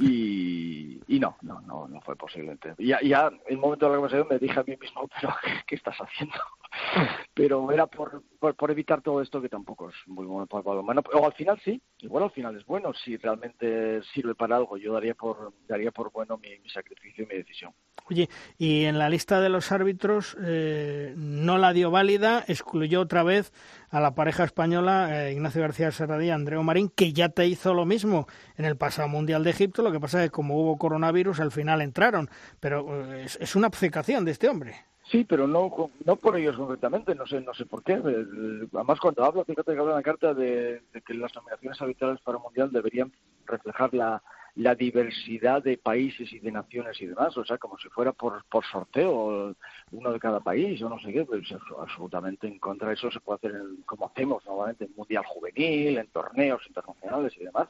Y, y no, no, no, no fue posible. Ya, ya en el momento de la conversación me dije a mí mismo, pero ¿qué estás haciendo? [LAUGHS] pero era por, por, evitar todo esto que tampoco es muy bueno para el balonmano. O al final sí, igual al final es bueno, si realmente sirve para algo, yo daría por, daría por bueno mi, sacrificio y mi decisión. Oye, y en la lista de los árbitros eh, no la dio válida, excluyó otra vez a la pareja española eh, Ignacio García Serradí y Andreu Marín, que ya te hizo lo mismo en el pasado Mundial de Egipto, lo que pasa es que como hubo coronavirus al final entraron, pero eh, es, es una obcecación de este hombre. Sí, pero no, no por ellos concretamente, no sé, no sé por qué. Además, cuando hablo, fíjate que habla en la carta de, que las nominaciones habituales para el Mundial deberían reflejar la, la diversidad de países y de naciones y demás, o sea, como si fuera por, por sorteo uno de cada país o no sé qué, pues absolutamente en contra de eso se puede hacer como hacemos normalmente en mundial juvenil, en torneos internacionales y demás,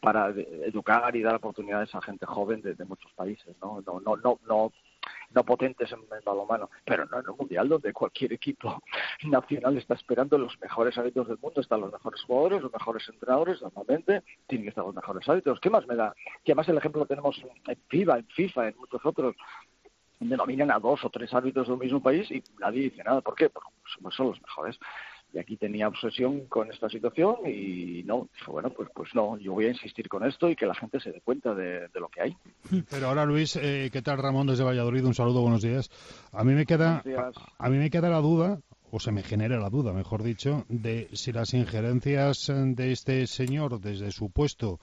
para educar y dar oportunidades a gente joven de, de muchos países, ¿no? No, no, no, no no potentes en el balonmano, pero no en un mundial donde cualquier equipo [LAUGHS] nacional está esperando los mejores hábitos del mundo, están los mejores jugadores, los mejores entrenadores, normalmente tienen que estar los mejores hábitos. ¿Qué más me da? Que además el ejemplo lo tenemos en FIBA, en FIFA, en muchos otros, donde nominan a dos o tres árbitros de un mismo país y nadie dice nada. ¿Por qué? Porque son los mejores y aquí tenía obsesión con esta situación y no, dijo, bueno, pues, pues no, yo voy a insistir con esto y que la gente se dé cuenta de, lo que hay. Pero ahora, Luis, eh, ¿qué tal Ramón desde Valladolid? Un saludo, buenos días. A mí me queda, a, mí me queda la duda, o se me genera la duda, mejor dicho, de si las injerencias de este señor desde su puesto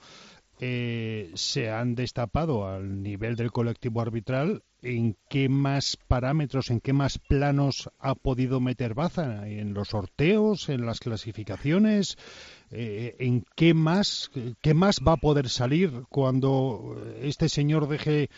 eh, se han destapado al nivel del colectivo arbitral, ¿en qué más parámetros, en qué más planos ha podido meter Baza? ¿En los sorteos, en las clasificaciones? Eh, ¿En qué más, qué más va a poder salir cuando este señor deje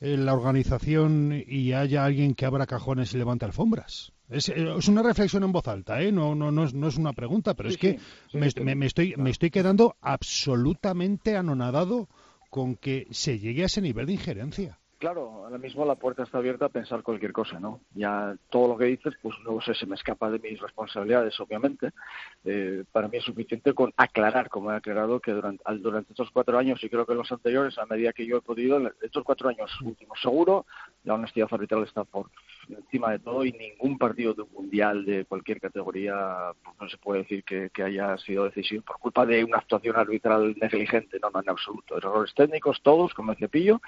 eh, la organización y haya alguien que abra cajones y levante alfombras? Es, una reflexión en voz alta, ¿eh? no, no, no, es, no es una pregunta, pero es que me, me, estoy, me estoy quedando absolutamente anonadado con que se llegue a ese nivel de injerencia. Claro, ahora mismo la puerta está abierta a pensar cualquier cosa, ¿no? Ya todo lo que dices, pues no sé, se me escapa de mis responsabilidades, obviamente. Eh, para mí es suficiente con aclarar, como he aclarado, que durante, durante estos cuatro años, y creo que los anteriores, a medida que yo he podido, estos cuatro años últimos, seguro, la honestidad arbitral está por encima de todo y ningún partido de un mundial de cualquier categoría pues, no se puede decir que, que, haya sido decisivo por culpa de una actuación arbitral negligente, no, no, en absoluto. Errores técnicos, todos, como el cepillo,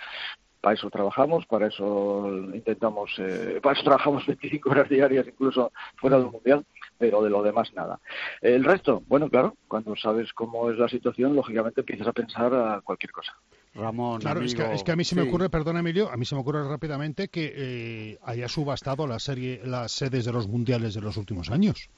para eso trabajamos, para eso intentamos, eh, para eso trabajamos [LAUGHS] 25 horas diarias, incluso fuera del Mundial, pero de lo demás nada. El resto, bueno, claro, cuando sabes cómo es la situación, lógicamente empiezas a pensar a cualquier cosa. Ramón, claro, es, que, a mí se me ocurre, perdón Emilio, a mí se me ocurre rápidamente que eh, haya subastado la serie, las sedes de los mundiales de los últimos años.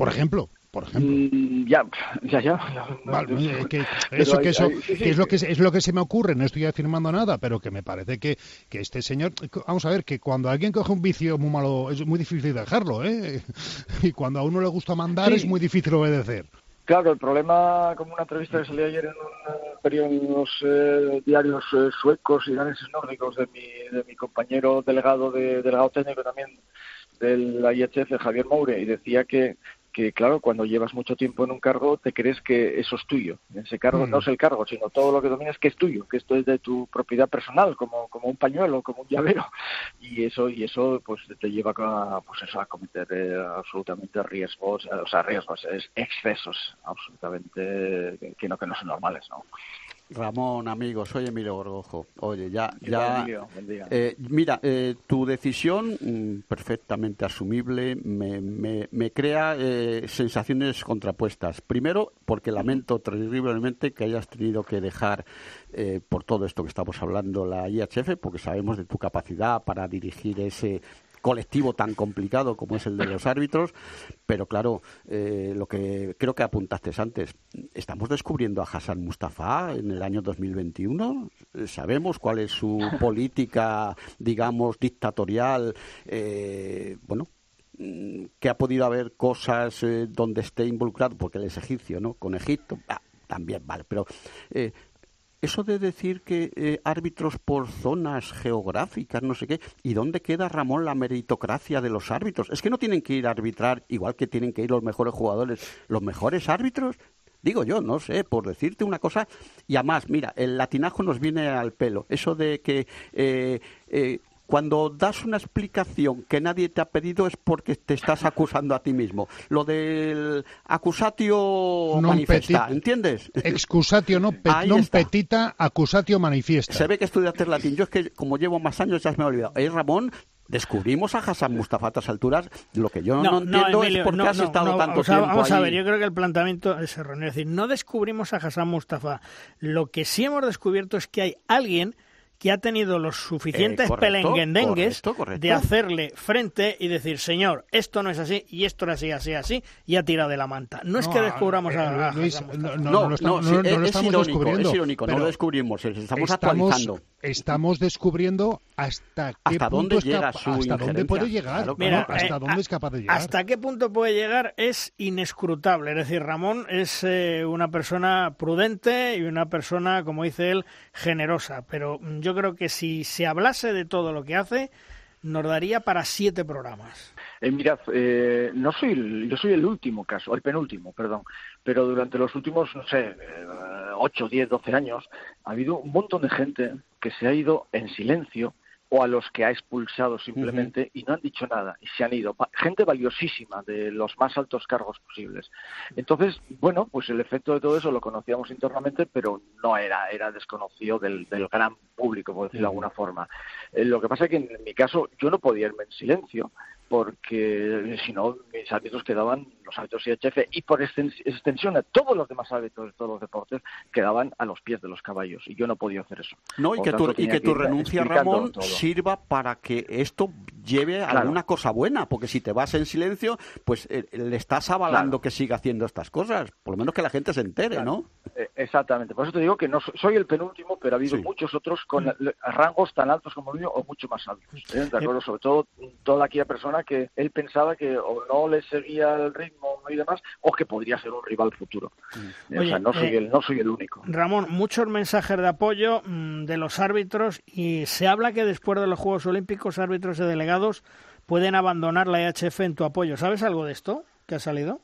Por ejemplo, por ejemplo. Mm, ya, ya, ya. Vale, [LAUGHS] que eso, que eso, es lo que es lo que se me ocurre. No estoy afirmando nada, pero que me parece que, que este señor, vamos a ver, que cuando alguien coge un vicio muy malo es muy difícil dejarlo, ¿eh? [LAUGHS] Y cuando a uno le gusta mandar es muy difícil obedecer. Claro, el problema, como una entrevista que salió ayer en un periodo en los eh, diarios eh, suecos y daneses nórdicos de mi, de mi compañero delegado de delegado técnico también del IHF, Javier Moure, y decía que que claro, cuando llevas mucho tiempo en un cargo te crees que eso es tuyo. Ese cargo no mm. es el cargo, sino todo lo que dominas que es tuyo, que esto es de tu propiedad personal, como, como un pañuelo, como un llavero. [LAUGHS] Y eso y eso pues te lleva a, pues eso, a cometer eh, absolutamente riesgos, o sea, riesgos, es excesos absolutamente que no, que no son normales, ¿no? Ramón, amigo, soy Emilio Gorgojo. Oye, ya, ya, eh, mira, eh, tu decisión mm, perfectamente asumible me, me, me crea eh, sensaciones contrapuestas. Primero, porque lamento terriblemente que hayas tenido que dejar por todo esto que estamos hablando la IHF, porque sabemos de tu capacidad para dirigir ese colectivo tan complicado como es el de los árbitros, pero claro, eh, lo que creo que apuntaste antes, estamos descubriendo a Hassan Mustafa en el año 2021, sabemos cuál es su [LAUGHS] política, digamos, dictatorial, eh, bueno, que ha podido haber cosas eh, donde esté involucrado, porque él es egipcio, ¿no? Con Egipto, ah, también vale, pero eso de decir que eh, árbitros por zonas geográficas, no sé qué, ¿y dónde queda, Ramón, la meritocracia de los árbitros? Es que no tienen que ir a arbitrar igual que tienen que ir los mejores jugadores, los mejores árbitros. Digo yo, no sé, por decirte una cosa. Y además, mira, el latinajo nos viene al pelo. Eso de que eh, eh, cuando das una explicación que nadie te ha pedido es porque te estás acusando a ti mismo. Lo del acusatio manifesta, ¿entiendes? Excusatio no, petita, acusatio manifiesta. Se ve que estudiaste latín. Yo es que como llevo más años ya me he olvidado. Eh, Ramón, descubrimos a Hassan Mustafa a estas alturas. Lo que yo no, entiendo es por qué has estado tanto tiempo Vamos a ver, yo creo que el planteamiento es erróneo. Es decir, no descubrimos a Hassan Mustafa. Lo que sí hemos descubierto es que hay alguien que ha tenido los suficientes eh, pelenguendengues de hacerle frente y decir, señor, esto no es así y esto no es así, así, así, y ha tirado de la manta. No, es que descubramos a, Luis, no, no, no, lo estamos descubriendo. Es irónico, no lo descubrimos, estamos, actualizando. Estamos descubriendo hasta qué ¿Hasta punto dónde llega su hasta dónde puede llegar, hasta eh, dónde es capaz de llegar. Hasta qué punto puede llegar es inescrutable. Es decir, Ramón es eh, una persona prudente y una persona, como dice él, generosa. Pero yo creo que si se hablase de todo lo que hace, nos daría para siete programas. Eh, mirad, eh, no soy yo soy el último caso, el penúltimo, perdón, pero durante los últimos, no sé, eh, ocho, diez, doce años, ha habido un montón de gente que se ha ido en silencio o a los que ha expulsado simplemente y no han dicho nada y se han ido. Gente valiosísima de los más altos cargos posibles. Entonces, bueno, pues el efecto de todo eso lo conocíamos internamente, pero no era, era desconocido del, del gran público, por decirlo de alguna forma. Eh, lo que pasa es que en mi caso yo no podía irme en silencio porque si no mis hábitos quedaban, los hábitos IHF y por extensión a todos los demás hábitos de todos los deportes quedaban a los pies de los caballos y yo no podía hacer eso. No, y que, tu, y que tu renuncia, Ramón, sirva para que esto lleve a alguna cosa buena, porque si te vas en silencio, pues eh, le estás avalando que siga haciendo estas cosas, por lo menos que la gente se entere, ¿no? Eh, exactamente, por eso te digo que no soy el penúltimo, pero ha habido muchos otros con mm. rangos tan altos como el mío o mucho más altos, ¿eh? ¿de acuerdo? Sobre todo toda aquella persona que él pensaba que o no le seguía el ritmo y demás, o que podría ser un rival futuro. Mm. o sea, no soy, eh, el, no soy el único. Ramón, muchos mensajes de apoyo mm, de los árbitros y se habla que después de los Juegos Olímpicos, árbitros y delegados pueden abandonar la EHF en tu apoyo. ¿Sabes algo de esto que ha salido?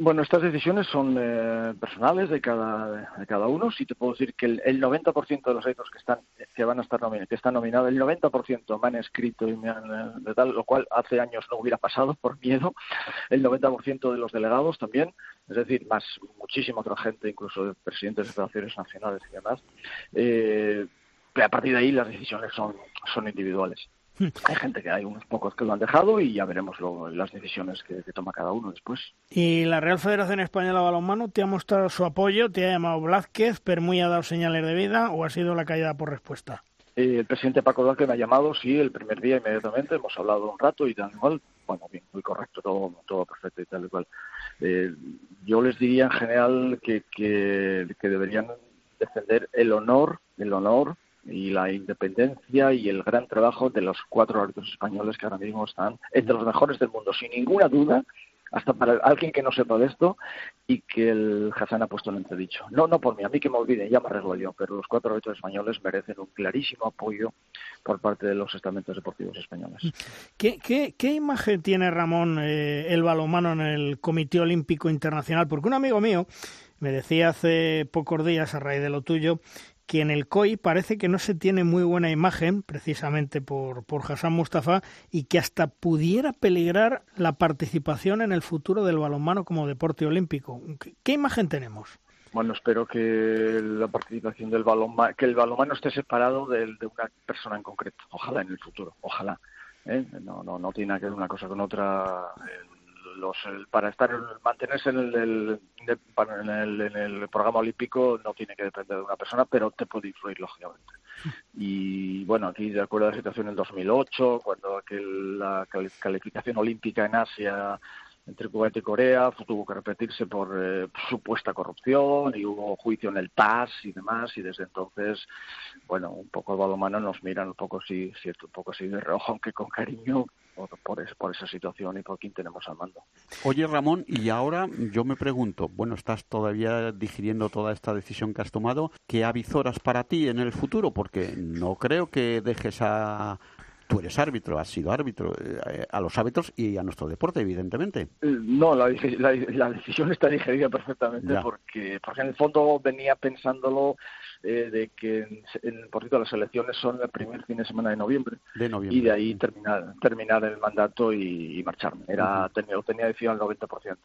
Bueno, estas decisiones son eh, personales de cada, de cada uno. Sí te puedo decir que el, el 90% de los árbitros que están que van a estar nominados, que están nominados, el 90% me han escrito y me han eh, de tal, lo cual hace años no hubiera pasado por miedo. El 90% de los delegados también, es decir, más muchísima otra gente, incluso presidentes de federaciones nacionales y demás. Eh, a partir de ahí las decisiones son, son individuales. Hay gente que hay unos pocos que lo han dejado y ya veremos las decisiones que, toma cada uno después. ¿Y la Real Federación Española de Balonmano te ha mostrado su apoyo? ¿Te ha llamado Blázquez? ¿Permuy ha dado señales de vida o ha sido la caída por respuesta? Eh, el presidente Paco Blázquez me ha llamado, sí, el primer día inmediatamente. Hemos hablado un rato y tal igual. Bueno, bien, muy correcto, todo, todo perfecto y tal y cual. Eh, yo les diría en general que, que, que deberían defender el honor, el honor y la independencia y el gran trabajo de los cuatro árbitros españoles que ahora mismo están entre los mejores del mundo, sin ninguna duda, hasta para alguien que no sepa de esto y que el Hassan ha puesto en entredicho. No, no por mí, a mí que me olviden, ya me arreglo yo, pero los cuatro árbitros españoles merecen un clarísimo apoyo por parte de los estamentos deportivos españoles. ¿Qué, qué, imagen tiene Ramón eh, el balonmano en el Comité Olímpico Internacional? Porque un amigo mío me decía hace pocos días, a raíz de lo tuyo, que en el COI parece que no se tiene muy buena imagen, precisamente por, por Hassan Mustafa, y que hasta pudiera peligrar la participación en el futuro del balonmano como deporte olímpico. ¿Qué, imagen tenemos? Bueno, espero que la participación del balonmano, que el balonmano esté separado de, de una persona en concreto. Ojalá en el futuro, ojalá. ¿eh? No, no, no tiene que ver una cosa con otra los para estar mantenerse en el, en el, en el programa olímpico no tiene que depender de una persona pero te puede influir lógicamente. Y bueno aquí de acuerdo a la situación en el 2008 cuando aquel, la calificación olímpica en Asia entre Kuwait y Corea tuvo que repetirse por eh, supuesta corrupción y hubo juicio en el TAS y demás y desde entonces bueno un poco el balomano nos miran un poco sí cierto un poco así de reojo aunque con cariño por, por, esa situación y por quién tenemos al mando. Oye, Ramón, y ahora yo me pregunto, bueno, estás todavía digiriendo toda esta decisión que has tomado, ¿qué avisoras para ti en el futuro? Porque no creo que dejes a, tú eres árbitro, has sido árbitro, eh, a los árbitros y a nuestro deporte, evidentemente. Eh, no, la, decisión está digerida [LAUGHS] perfectamente porque, porque en el fondo venía pensándolo eh, de que, en, por cierto, las elecciones son el primer fin de semana de noviembre, de noviembre. y de ahí terminar, terminar el mandato y, marcharme. Era, tenía, tenía decidido al 90%.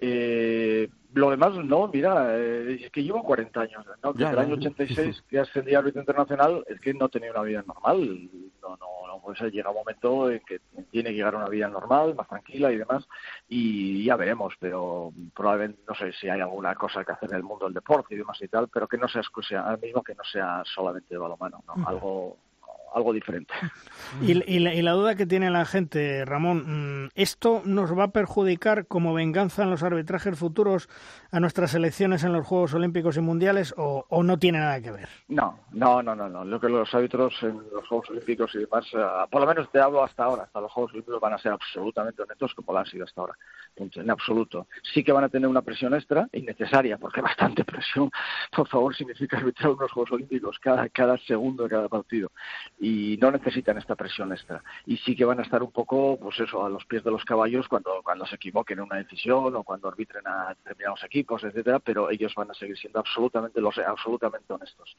Eh, lo demás, no, mira, es que llevo 40 años, ¿no? Desde el año 86 que ascendí a árbitro internacional, es que no tenía una vida normal. No, no, no, pues llega un momento en que tiene que llegar a una vida normal, más tranquila y demás, y ya veremos, pero probablemente, no sé si hay alguna cosa que hacer en el mundo del deporte y demás y tal, pero que no sea, al mismo que no sea solamente de balomano, ¿no? Algo algo diferente. Y, la, duda que tiene la gente, Ramón, mm, ¿esto nos va a perjudicar como venganza en los arbitrajes futuros a nuestras elecciones en los Juegos Olímpicos y Mundiales o, no tiene nada que ver? No, no, no, no, no. Lo que los árbitros en los Juegos Olímpicos y demás, eh, por lo menos te hablo hasta ahora, hasta los Juegos Olímpicos van a ser absolutamente honestos como lo han sido hasta ahora. En absoluto. Sí que van a tener una presión extra, innecesaria, porque [LAUGHS] bastante presión, por favor, significa arbitrar unos Juegos Olímpicos cada, cada segundo de cada partido y no necesitan esta presión extra. Y sí que van a estar un poco, pues eso, a los pies de los caballos cuando, cuando se equivoquen en una decisión o cuando arbitren a determinados equipos, etcétera, pero ellos van a seguir siendo absolutamente los absolutamente honestos.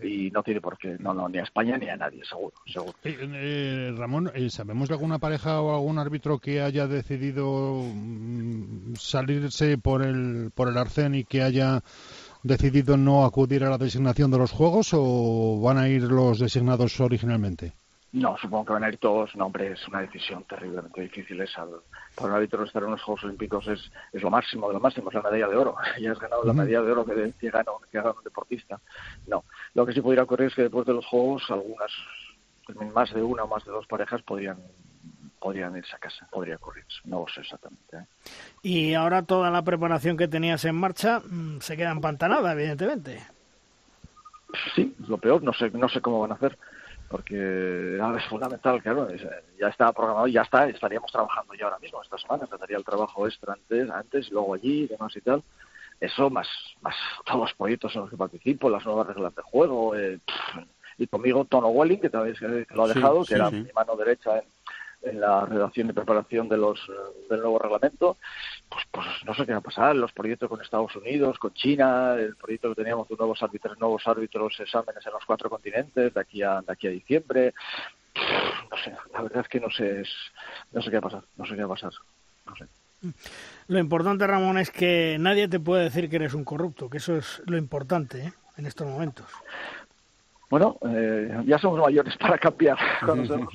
Y no tiene por qué, no, no, ni a España ni a nadie, seguro, seguro. Eh, Ramón, eh, ¿sabemos de alguna pareja o algún árbitro que haya decidido mm, salirse por el, por el arcén y que haya decidido no acudir a la designación de los Juegos o van a ir los designados originalmente? No, supongo que van a ir todos. No, hombre, es una decisión terriblemente difícil esa. Para un árbitro estar en los Juegos Olímpicos es, es lo máximo de lo máximo, es la medalla de oro. [LAUGHS] Ya has ganado la medalla de oro que, que, gana, que gana un deportista. No, lo que sí pudiera ocurrir es que después de los Juegos algunas, más de una o más de dos parejas podrían podrían irse a casa, podría ocurrir, no lo sé exactamente. ¿eh? Y ahora toda la preparación que tenías en marcha mm, se queda empantanada, evidentemente. Sí, lo peor, no sé, no sé cómo van a hacer, porque es [LAUGHS] fundamental, claro, ya está programado, ya está, estaríamos trabajando ya ahora mismo, esta semana, empezaría el trabajo extra antes, antes, y luego allí, y demás y tal. Eso, más, más todos los proyectos en los que participo, las nuevas reglas de juego, eh, y conmigo Tono Welling, que también lo ha dejado, que era mi mano derecha en, en la redacción y preparación de los, eh, del nuevo reglamento, pues, pues no sé qué va a pasar, los proyectos con Estados Unidos, con China, el proyecto que teníamos de nuevos árbitros, nuevos árbitros, exámenes en los cuatro continentes de aquí a, de aquí a diciembre. No sé, la verdad es que no sé, no sé qué va a pasar, no sé qué va a pasar, no sé. Lo importante, Ramón, es que nadie te puede decir que eres un corrupto, que eso es lo importante ¿eh? en estos momentos. bueno, eh, ya somos mayores [LAUGHS] para cambiar. Cuando [LAUGHS] somos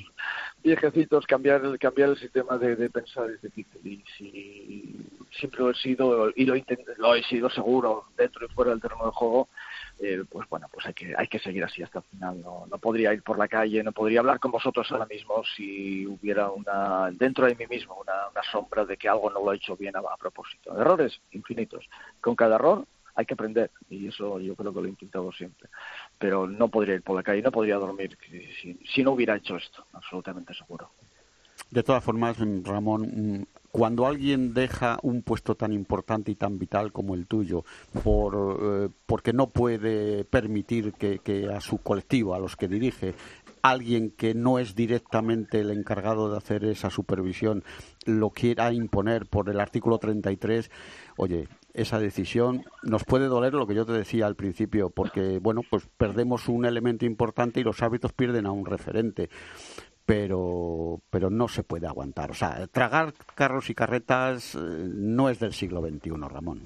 viejecitos, cambiar el, cambiar el sistema de, pensar es difícil. Y si siempre lo he sido, y lo, lo he sido seguro, dentro y fuera del terreno de juego, eh, pues bueno, pues hay que, hay que seguir así hasta el final. No, no podría ir por la calle, no podría hablar con vosotros ahora mismo si hubiera una, dentro de mí mismo, una, una sombra de que algo no lo he hecho bien a, a propósito. Errores infinitos. Con cada error hay que aprender y eso yo creo que lo he intentado siempre. Pero no podría ir por la calle, no podría dormir si, no hubiera hecho esto, absolutamente seguro. De todas formas, Ramón, mm, cuando alguien deja un puesto tan importante y tan vital como el tuyo, por, eh, porque no puede permitir que, a su colectivo, a los que dirige, alguien que no es directamente el encargado de hacer esa supervisión, lo quiera imponer por el artículo 33, oye, esa decisión nos puede doler lo que yo te decía al principio, porque, bueno, pues perdemos un elemento importante y los árbitros pierden a un referente pero, pero no se puede aguantar. O sea, tragar carros y carretas eh, no es del siglo XXI, Ramón.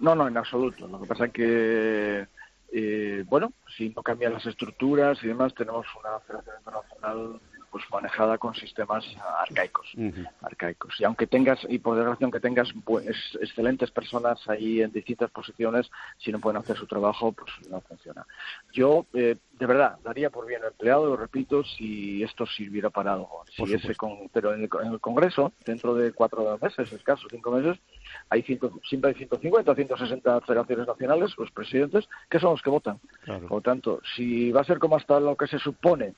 No, no, en absoluto. Lo que pasa es que, eh, bueno, si no cambian las estructuras y demás, tenemos una federación internacional pues manejada con sistemas arcaicos, arcaicos. Y aunque tengas, y por desgracia, que tengas pues, excelentes personas ahí en distintas posiciones, si no pueden hacer su trabajo, pues no funciona. Yo, eh, de verdad, daría por bien empleado, lo repito, si esto sirviera para algo. Si ese con, pero en el, Congreso, dentro de cuatro meses, escasos cinco meses, hay ciento, siempre hay 150 o 160 federaciones nacionales, los presidentes, que son los que votan. Por lo tanto, si va a ser como hasta lo que se supone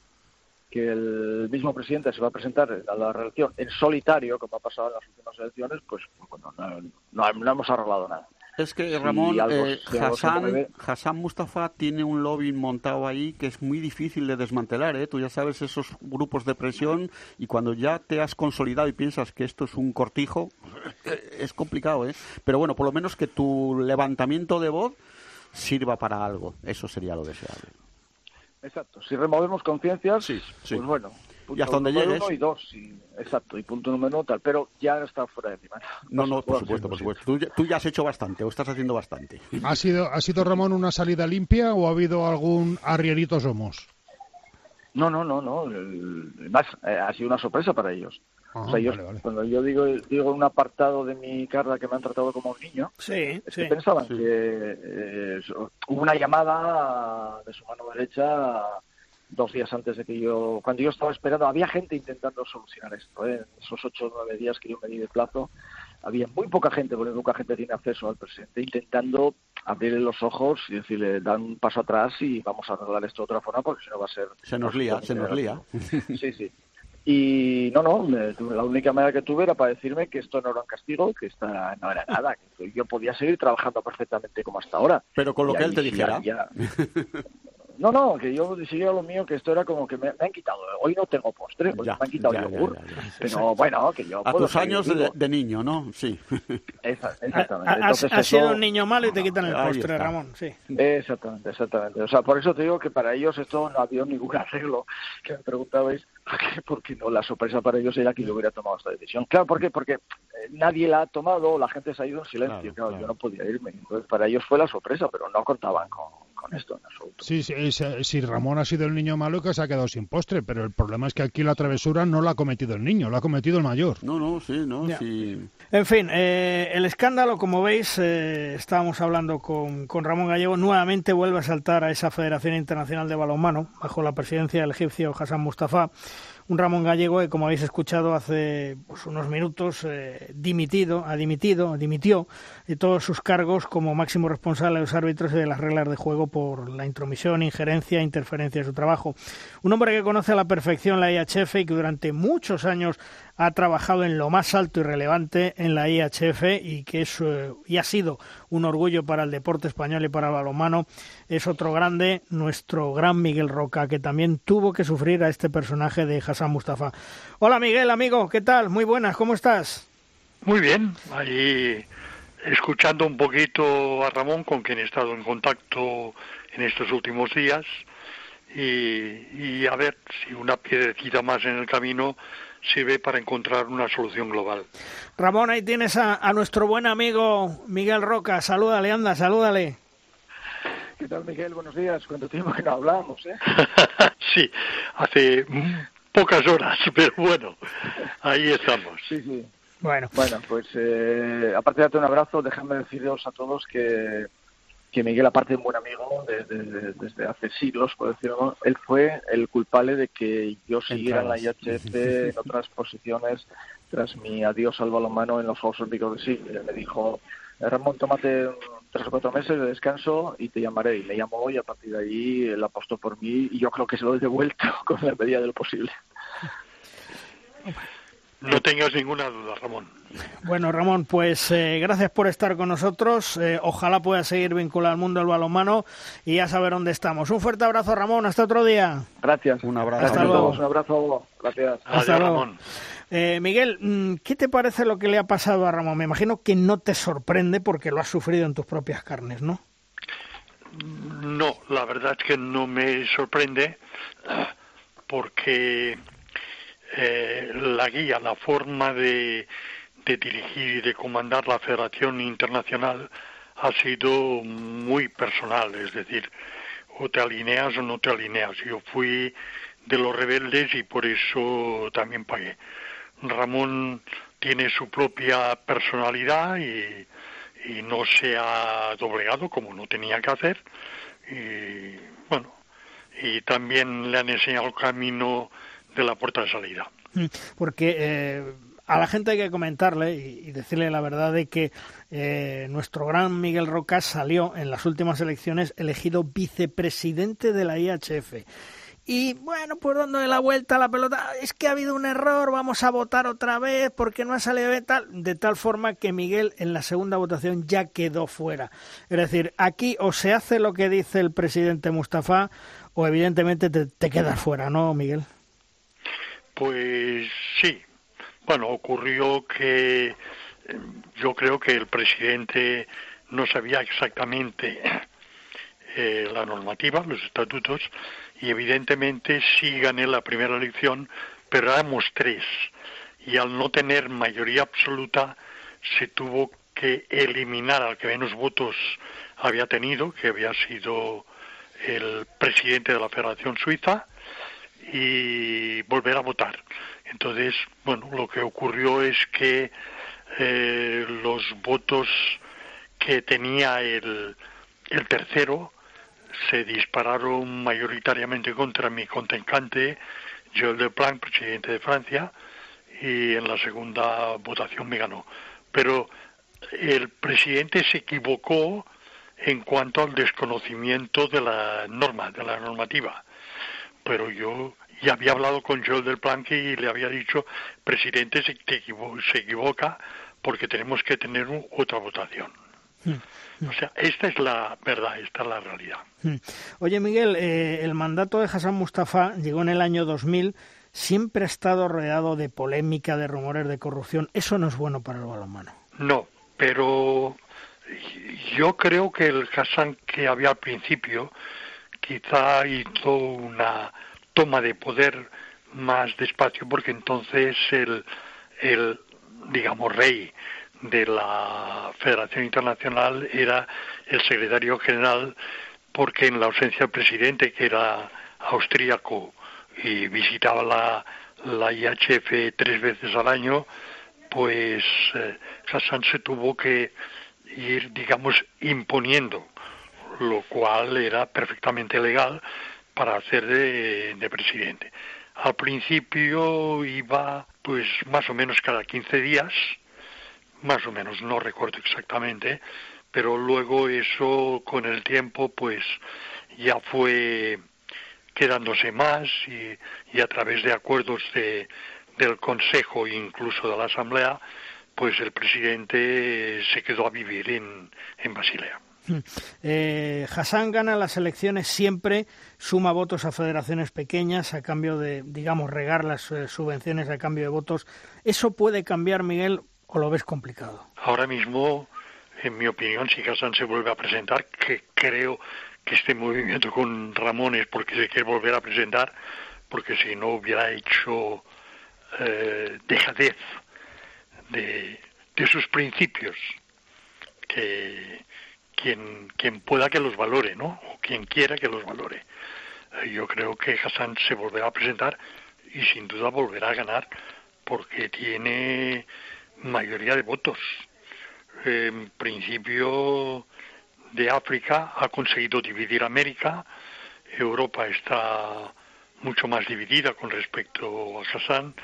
que el mismo presidente se va a presentar a la reelección en solitario, como ha pasado en las últimas elecciones, pues bueno, no, hemos arreglado nada. Es que Ramón, eh, Hassan, Mustafa tiene un lobby montado ahí que es muy difícil de desmantelar. ¿eh? Tú ya sabes esos grupos de presión y cuando ya te has consolidado y piensas que esto es un cortijo, eh, es complicado. ¿eh? Pero bueno, por lo menos que tu levantamiento de voz sirva para algo. Eso sería lo deseable. Exacto. Si removemos conciencias, pues bueno. y hasta donde llegues. Uno y dos, exacto. Y punto número tal. Pero ya está fuera de mi mano. [LAUGHS] No, no, por supuesto, por supuesto. Tú, ya has hecho bastante o estás haciendo bastante. [LAUGHS] ¿Ha sido, ¿Ha sido, Ramón, una salida limpia o ha habido algún arrierito somos? No, no, no, no. Más, eh, ha sido una sorpresa para ellos. Ah, o sea, yo, cuando yo digo, digo un apartado de mi carga que me han tratado como un niño, sí, sí. pensaban que eh, hubo una llamada de su mano derecha dos días antes de que yo, cuando yo estaba esperando, había gente intentando solucionar esto, ¿eh? esos ocho o nueve días que yo me di de plazo, había muy poca gente, porque poca gente tiene acceso al presidente, intentando abrirle los ojos y decirle, dan un paso atrás y vamos a arreglar esto de otra forma, porque si no va a ser... Se nos lía, se nos lía. [LAUGHS] Sí, sí. Y no, no, la única manera que tuve era para decirme que esto no era un castigo, que esto no era nada, que yo podía seguir trabajando perfectamente como hasta ahora. Pero con lo que él te dijera. [LAUGHS] No, no, que yo decidía lo mío, que esto era como que me, han quitado. Hoy no tengo postre, me han quitado yogur. pero bueno, que yo. A tus años de, niño, ¿no? Sí. exactamente. Has, sido un niño malo y te quitan el postre, Ramón. Sí. Exactamente, exactamente. O sea, por eso te digo que para ellos esto no había ningún [LAUGHS] arreglo. Que me preguntabais, [LAUGHS] porque no, la sorpresa para ellos era que yo hubiera tomado esta decisión. Claro, ¿por qué? Porque eh, nadie la ha tomado, la gente se ha ido en silencio. Claro, yo no podía irme. Entonces, para ellos fue la sorpresa, pero no contaban con con esto en absoluto. Sí, sí, si Ramón ha sido el niño malo que se ha quedado sin postre, pero el problema es que aquí la travesura no la ha cometido el niño, la ha cometido el mayor. No, no, sí, no, sí. En fin, eh, el escándalo, como veis, eh, estábamos hablando con, con Ramón Gallego, nuevamente vuelve a saltar a esa Federación Internacional de Balonmano, bajo la presidencia del egipcio Hassan Mustafa un Ramón Gallego que, como habéis escuchado hace pues, unos minutos, eh, dimitido, ha dimitido, dimitió de todos sus cargos como máximo responsable de los árbitros y de las reglas de juego por la intromisión, injerencia e interferencia de su trabajo. Un hombre que conoce a la perfección la IHF y que durante muchos años ha trabajado en lo más alto y relevante en la IHF y que es eh, y ha sido un orgullo para el deporte español y para el balonmano. Es otro grande, nuestro gran Miguel Roca, que también tuvo que sufrir a este personaje de Hassan Mustafa. Hola Miguel, amigo, ¿qué tal? Muy buenas, ¿cómo estás? Muy bien, ahí escuchando un poquito a Ramón, con quien he estado en contacto en estos últimos días, y, y a ver si una piedrecita más en el camino sirve para encontrar una solución global. Ramón, ahí tienes a, nuestro buen amigo Miguel Roca. Salúdale, anda, salúdale. ¿Qué ¿Qué tal, Miguel? Buenos días. ¿Cuánto tiempo que no hablamos, eh? [LAUGHS] sí, hace pocas horas, [LAUGHS] pero bueno, ahí estamos. Sí, sí. Bueno, bueno pues eh, aparte de darte un abrazo, déjame deciros a todos que, que Miguel, aparte de un buen amigo desde hace siglos, por decirlo, él fue el culpable de que yo siguiera en la IHF en otras posiciones tras mi adiós al balonmano en los Juegos Olímpicos de sí. me dijo, Ramón, tómate tres o cuatro meses de descanso y te llamaré. Y me llamó hoy, a partir de ahí él apostó por mí y yo creo que se lo he devuelto [LAUGHS] con la medida de lo posible. No tengas ninguna duda, Ramón. Bueno, Ramón, pues eh, gracias por estar con nosotros. Eh, ojalá pueda seguir vinculado al mundo del balonmano y ya saber dónde estamos. Un fuerte abrazo, Ramón. Hasta otro día. Gracias. Un abrazo. Hasta luego. Un abrazo. Gracias. Hasta luego. Ramón. Eh, Miguel, mm, ¿qué te parece lo que le ha pasado a Ramón? Me imagino que no te sorprende porque lo has sufrido en tus propias carnes, ¿no? No, la verdad es que no me sorprende porque eh, la guía, la forma de, dirigir y de comandar la Federación Internacional ha sido muy personal, es decir, o te alineas o no te alineas. Yo fui de los rebeldes y por eso también pagué. Ramón tiene su propia personalidad y, y no se ha doblegado como no tenía que hacer. Y bueno, y también le han enseñado el camino la puerta de salida. Mm, porque eh, a la gente hay que comentarle y, decirle la verdad de que eh, nuestro gran Miguel Roca salió en las últimas elecciones elegido vicepresidente de la IHF. Y bueno, pues dándole la vuelta a la pelota, es que ha habido un error, vamos a votar otra vez porque no ha salido de tal, de tal forma que Miguel en la segunda votación ya quedó fuera. Es decir, aquí o se hace lo que dice el presidente Mustafa o evidentemente te, te quedas fuera, ¿no, Miguel? Pues sí. Bueno, ocurrió que eh, yo creo que el presidente no sabía exactamente eh, la normativa, los estatutos, y evidentemente sí gané la primera elección, pero éramos tres. Y al no tener mayoría absoluta, se tuvo que eliminar al que menos votos había tenido, que había sido el presidente de la Federación Suiza, y volver a votar. Entonces, bueno, lo que ocurrió es que eh, los votos que tenía el, el tercero se dispararon mayoritariamente contra mi contencante, Joël Plan, presidente de Francia, y en la segunda votación me ganó. Pero el presidente se equivocó en cuanto al desconocimiento de la norma, de la normativa pero yo ya había hablado con Joel del Planque y le había dicho, presidente, se, se equivoca porque tenemos que tener otra votación. Hmm. O sea, esta es la verdad, esta es la realidad. Hmm. Oye, Miguel, eh, el mandato de Hassan Mustafa llegó en el año 2000, siempre ha estado rodeado de polémica, de rumores de corrupción. Eso no es bueno para el balonmano. No, pero yo creo que el Hassan que había al principio quizá hizo una toma de poder más despacio porque entonces el, el digamos rey de la Federación Internacional era el secretario general porque en la ausencia del presidente que era austríaco y visitaba la, la IHF tres veces al año pues eh, Hassan se tuvo que ir digamos imponiendo lo cual era perfectamente legal para hacer de, presidente. Al principio iba pues más o menos cada 15 días, más o menos, no recuerdo exactamente, pero luego eso con el tiempo pues ya fue quedándose más y, a través de acuerdos de, del Consejo e incluso de la Asamblea, pues el presidente se quedó a vivir en, en Basilea. Eh, Hassan gana las elecciones siempre, suma votos a federaciones pequeñas a cambio de, digamos, regar las eh, subvenciones a cambio de votos. ¿Eso puede cambiar, Miguel, o lo ves complicado? Ahora mismo, en mi opinión, si Hassan se vuelve a presentar, que creo que este movimiento con Ramón es porque se quiere volver a presentar, porque si no hubiera hecho eh, dejadez de, de sus principios, que quien, quien pueda que los valore, ¿no? O quien quiera que los valore. Eh, yo creo que Hassan se volverá a presentar y sin duda volverá a ganar porque tiene mayoría de votos. En principio de África ha conseguido dividir América, Europa está mucho más dividida con respecto a Hassan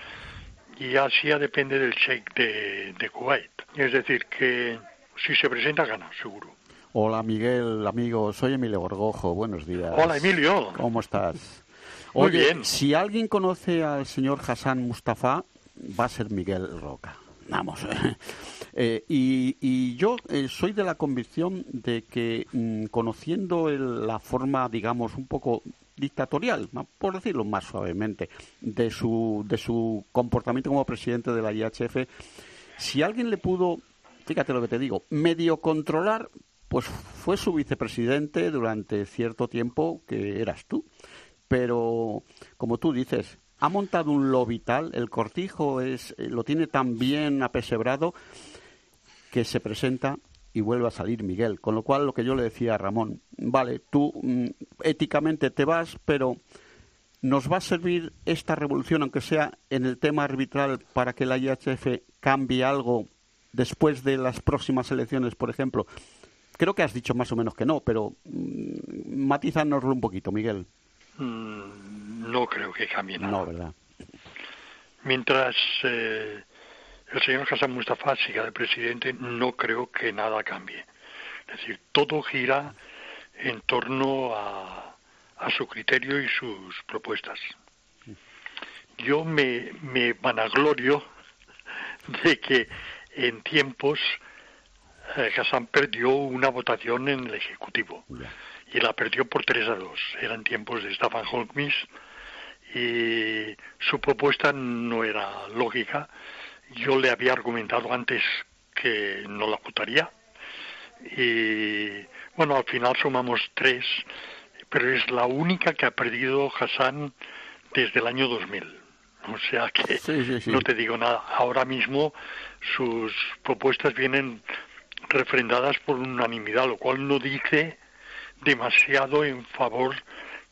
y Asia depende del Sheikh de, de Kuwait. Es decir, que si se presenta gana, seguro. Hola Miguel, amigo, soy Emilio Gorgojo, buenos días. Hola Emilio. ¿Cómo estás? Muy bien. Si alguien conoce al señor Hassan Mustafa, va a ser Miguel Roca. Vamos. [LAUGHS] Eh, y, yo eh, soy de la convicción de que mm, conociendo la forma, digamos, un poco dictatorial, por decirlo más suavemente, de su, de su comportamiento como presidente de la IHF, si alguien le pudo, fíjate lo que te digo, medio controlar, pues fue su vicepresidente durante cierto tiempo que eras tú. Pero, como tú dices, ha montado un lo vital, el cortijo es, eh, lo tiene tan bien apesebrado que se presenta y vuelve a salir Miguel. Con lo cual, lo que yo le decía a Ramón, vale, tú mm, éticamente te vas, pero ¿nos va a servir esta revolución, aunque sea en el tema arbitral, para que la IHF cambie algo después de las próximas elecciones, por ejemplo? Creo que has dicho más o menos que no, pero mmm, matízanoslo un poquito, Miguel. Mm, no creo que cambie nada. No, ¿verdad? Mientras eh, el señor Hassan Mustafa siga de presidente, no creo que nada cambie. Es decir, todo gira en torno a, a su criterio y sus propuestas. Yo me, me vanaglorio de que en tiempos Hassan perdió una votación en el Ejecutivo y la perdió por 3 a 2. Eran tiempos de Staffan Holkmis y su propuesta no era lógica yo le había argumentado antes que no la votaría y bueno, al final sumamos tres, pero es la única que ha perdido Hassan desde el año 2000. O sea que no te digo nada. Ahora mismo sus propuestas vienen refrendadas por unanimidad, lo cual no dice demasiado en favor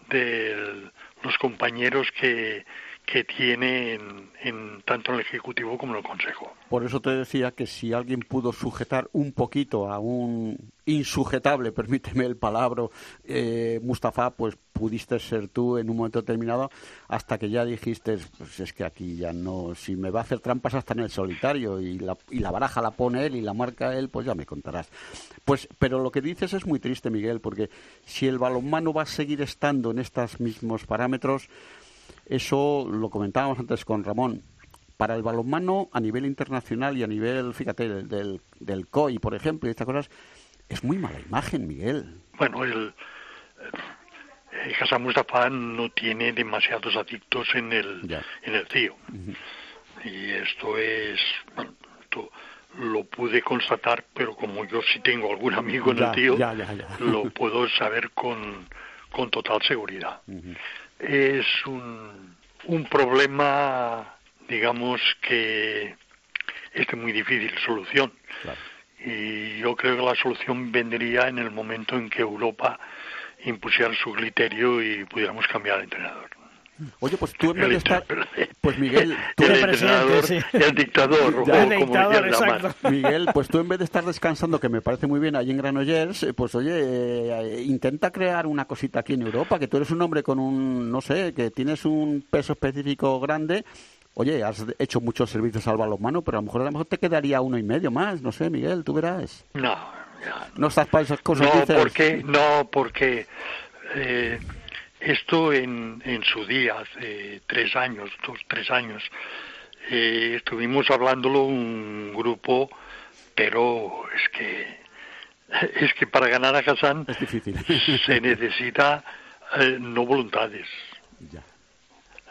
de los compañeros que, que tiene en, tanto el Ejecutivo como el Consejo. Por eso te decía que si alguien pudo sujetar un poquito a un insujetable, [LAUGHS] permíteme el palabra, eh, Mustafa, pues pudiste ser tú en un momento determinado hasta que ya dijiste, pues es que aquí ya no, si me va a hacer trampas hasta en el solitario y la, y la baraja la pone él y la marca él, pues ya me contarás. Pues, pero lo que dices es muy triste, Miguel, porque si el balonmano va a seguir estando en estos mismos parámetros, eso lo comentábamos antes con Ramón. Para el balonmano a nivel internacional y a nivel, fíjate, del, del COI, por ejemplo, y estas cosas, es muy mala imagen, Miguel. Bueno, el, el Hassan Mustafa no tiene demasiados adictos en el, en el CIO. Y esto es, bueno, esto lo pude constatar, pero como yo sí tengo algún amigo en el CIO, lo [LAUGHS] puedo saber con, con total seguridad es un, un problema, digamos, que es de muy difícil solución. Y yo creo que la solución vendría en el momento en que Europa impusiera su criterio y pudiéramos cambiar de entrenador. Oye, pues tú en vez de estar... Pues Miguel... [LAUGHS] Tú el, entrenador, el dictador, el dictador exacto. Miguel, pues tú en vez de estar descansando, que me parece muy bien allí en Granollers, eh, pues oye, eh, intenta crear una cosita aquí en Europa, que tú eres un hombre con un, no sé, que tienes un peso específico grande, Oye, has hecho muchos servicios al balonmano, pero a lo mejor a lo mejor te quedaría uno y medio más, no sé, Miguel, tú verás. No, no estás para esas cosas. No, porque no, porque eh, esto en, en su día, hace tres años, dos, tres años, eh, estuvimos hablándolo un grupo, pero es que [LAUGHS] es que para ganar a Hassan [LAUGHS] se necesita eh, no voluntades.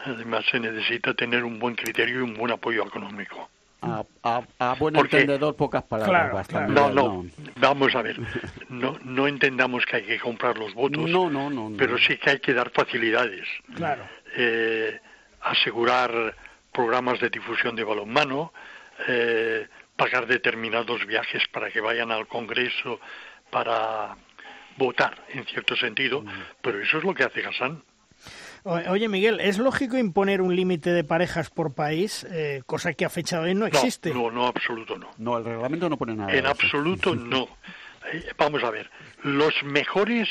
Además se necesita tener un buen criterio y un buen apoyo económico a, buen entendedor pocas palabras. No, no, vamos a ver. [LAUGHS] No, no entendamos que hay que comprar los votos, no, no, no, pero sí que hay que dar facilidades. Claro. Eh, asegurar programas de difusión de balonmano, eh, pagar determinados viajes para que vayan al Congreso para votar en cierto sentido, pero eso es lo que hace Hassan. Oye, Miguel, ¿es lógico imponer un límite de parejas por país, eh, cosa que a fecha de hoy no existe? No, no, absoluto no. No, el reglamento no pone nada. En absoluto [LAUGHS] no. Eh, vamos a ver, los mejores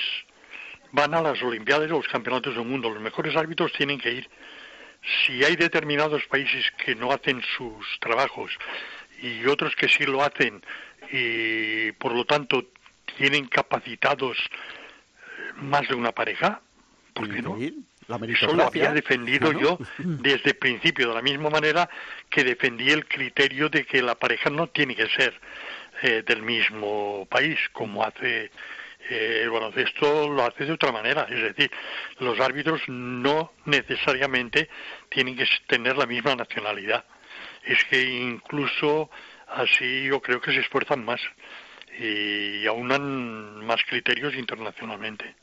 van a las Olimpiadas o los Campeonatos del Mundo. Los mejores árbitros tienen que ir. Si hay determinados países que no hacen sus trabajos y otros que sí lo hacen y por lo tanto tienen capacitados eh, más de una pareja, ¿por qué no? Eso lo había defendido yo desde el principio, de la misma manera que defendí el criterio de que la pareja no tiene que ser eh, del mismo país, como hace eh, el baloncesto lo hace de otra manera, es decir, los árbitros no necesariamente tienen que tener la misma nacionalidad. Es que incluso así yo creo que se esfuerzan más y aunan más criterios internacionalmente.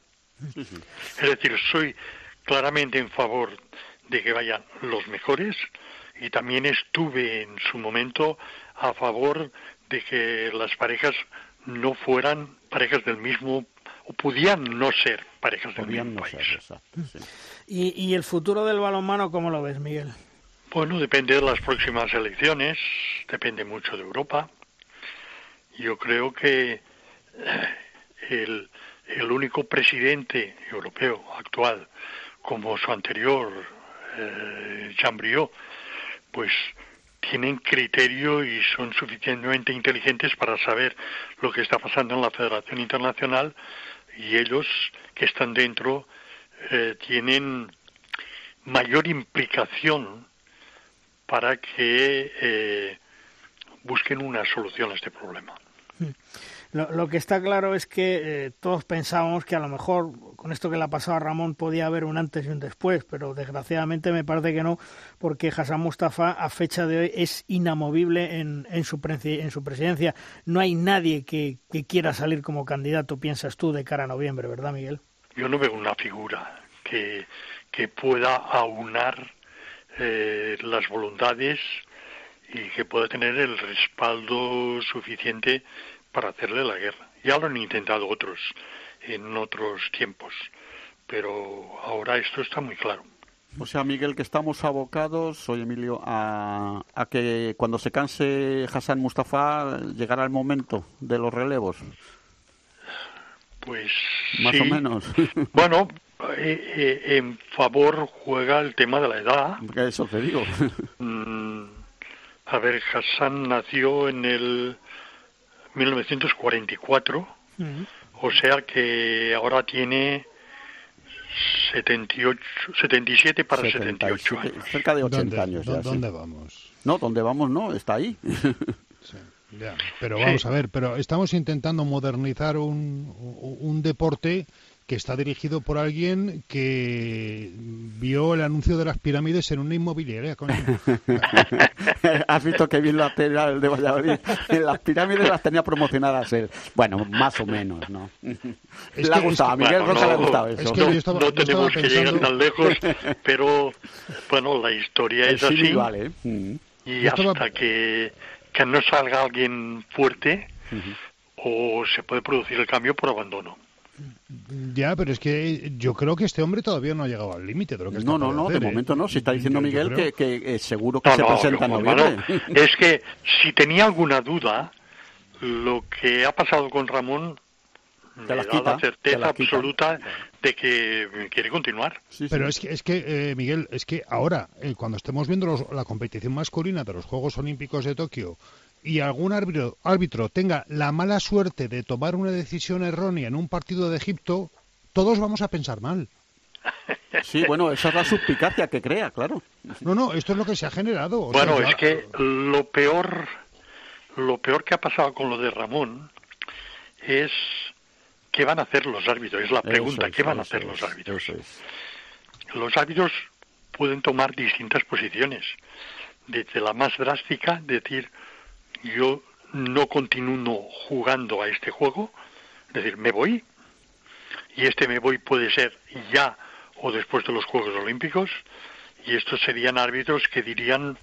Es decir, soy claramente en favor de que vayan los mejores y también estuve en su momento a favor de que las parejas no fueran parejas del mismo o podían no ser parejas del mismo país. ¿Y, ¿Y el futuro del balonmano cómo lo ves, Miguel? Bueno, depende de las próximas elecciones, depende mucho de Europa. Yo creo que eh, el, el único presidente europeo actual como su anterior, eh, pues tienen criterio y son suficientemente inteligentes para saber lo que está pasando en la Federación Internacional y ellos que están dentro eh, tienen mayor implicación para que eh, busquen una solución a este problema. Hmm. Lo, que está claro es que eh, todos pensábamos que a lo mejor con esto que le ha pasado a Ramón podía haber un antes y un después, pero desgraciadamente me parece que no, porque Hassan Mustafa a fecha de hoy es inamovible en, en, su, en su presidencia. No hay nadie que, quiera salir como candidato, piensas tú, de cara a noviembre, ¿verdad, Miguel? Yo no veo una figura que, pueda aunar eh, las voluntades y que pueda tener el respaldo suficiente para hacerle la guerra. Ya lo han intentado otros en otros tiempos, pero ahora esto está muy claro. O sea, Miguel, que estamos abocados, soy Emilio, a, a que cuando se canse Hassan Mustafa llegará el momento de los relevos. Pues más o menos. [LAUGHS] Bueno, eh, eh, en favor juega el tema de la edad. Eso te digo. [LAUGHS] Mm, a ver, Hassan nació en el 1944, o sea que ahora tiene 78, 77 para 78 años. Cerca de 80 años ya. ¿Dónde vamos? No, ¿dónde vamos? No, está ahí. [LAUGHS] pero vamos a ver, pero estamos intentando modernizar un, un deporte que está dirigido por alguien que vio el anuncio de las pirámides en una inmobiliaria. [LAUGHS] Has visto que bien la el de Valladolid. [LAUGHS] Las pirámides las tenía promocionadas él. Bueno, más o menos, ¿no? le ha gustado, a Miguel Rosa le ha gustado eso. no, tenemos que llegar tan lejos, [LAUGHS] pero bueno, la historia es así. Vale. Mm. Y hasta que, que no salga alguien fuerte, o se puede producir el cambio por abandono. Ya, pero es que yo creo que este hombre todavía no ha llegado al límite de lo que No, no, no, de ¿eh? momento no. Si está diciendo Miguel que, que eh, seguro que se presenta en noviembre. es que si tenía alguna duda, lo que ha pasado con Ramón te la, da la certeza absoluta de que quiere continuar. Pero es que, es que eh, Miguel, es que ahora, cuando estemos viendo la competición masculina de los Juegos Olímpicos de Tokio, y algún árbitro, árbitro tenga la mala suerte de tomar una decisión errónea en un partido de Egipto, todos vamos a pensar mal. [LAUGHS] Sí, bueno, esa es la suspicacia que crea, claro. No, no, esto es lo que se ha generado. bueno, es que lo peor, lo peor que ha pasado con lo de Ramón es qué van a hacer los árbitros. Es la pregunta, ¿qué van a hacer los árbitros? Los árbitros pueden tomar distintas posiciones. Desde la más drástica, decir, yo no continúo jugando a este juego, es decir, me voy, y este me voy puede ser ya o después de los Juegos Olímpicos, y estos serían árbitros que dirían,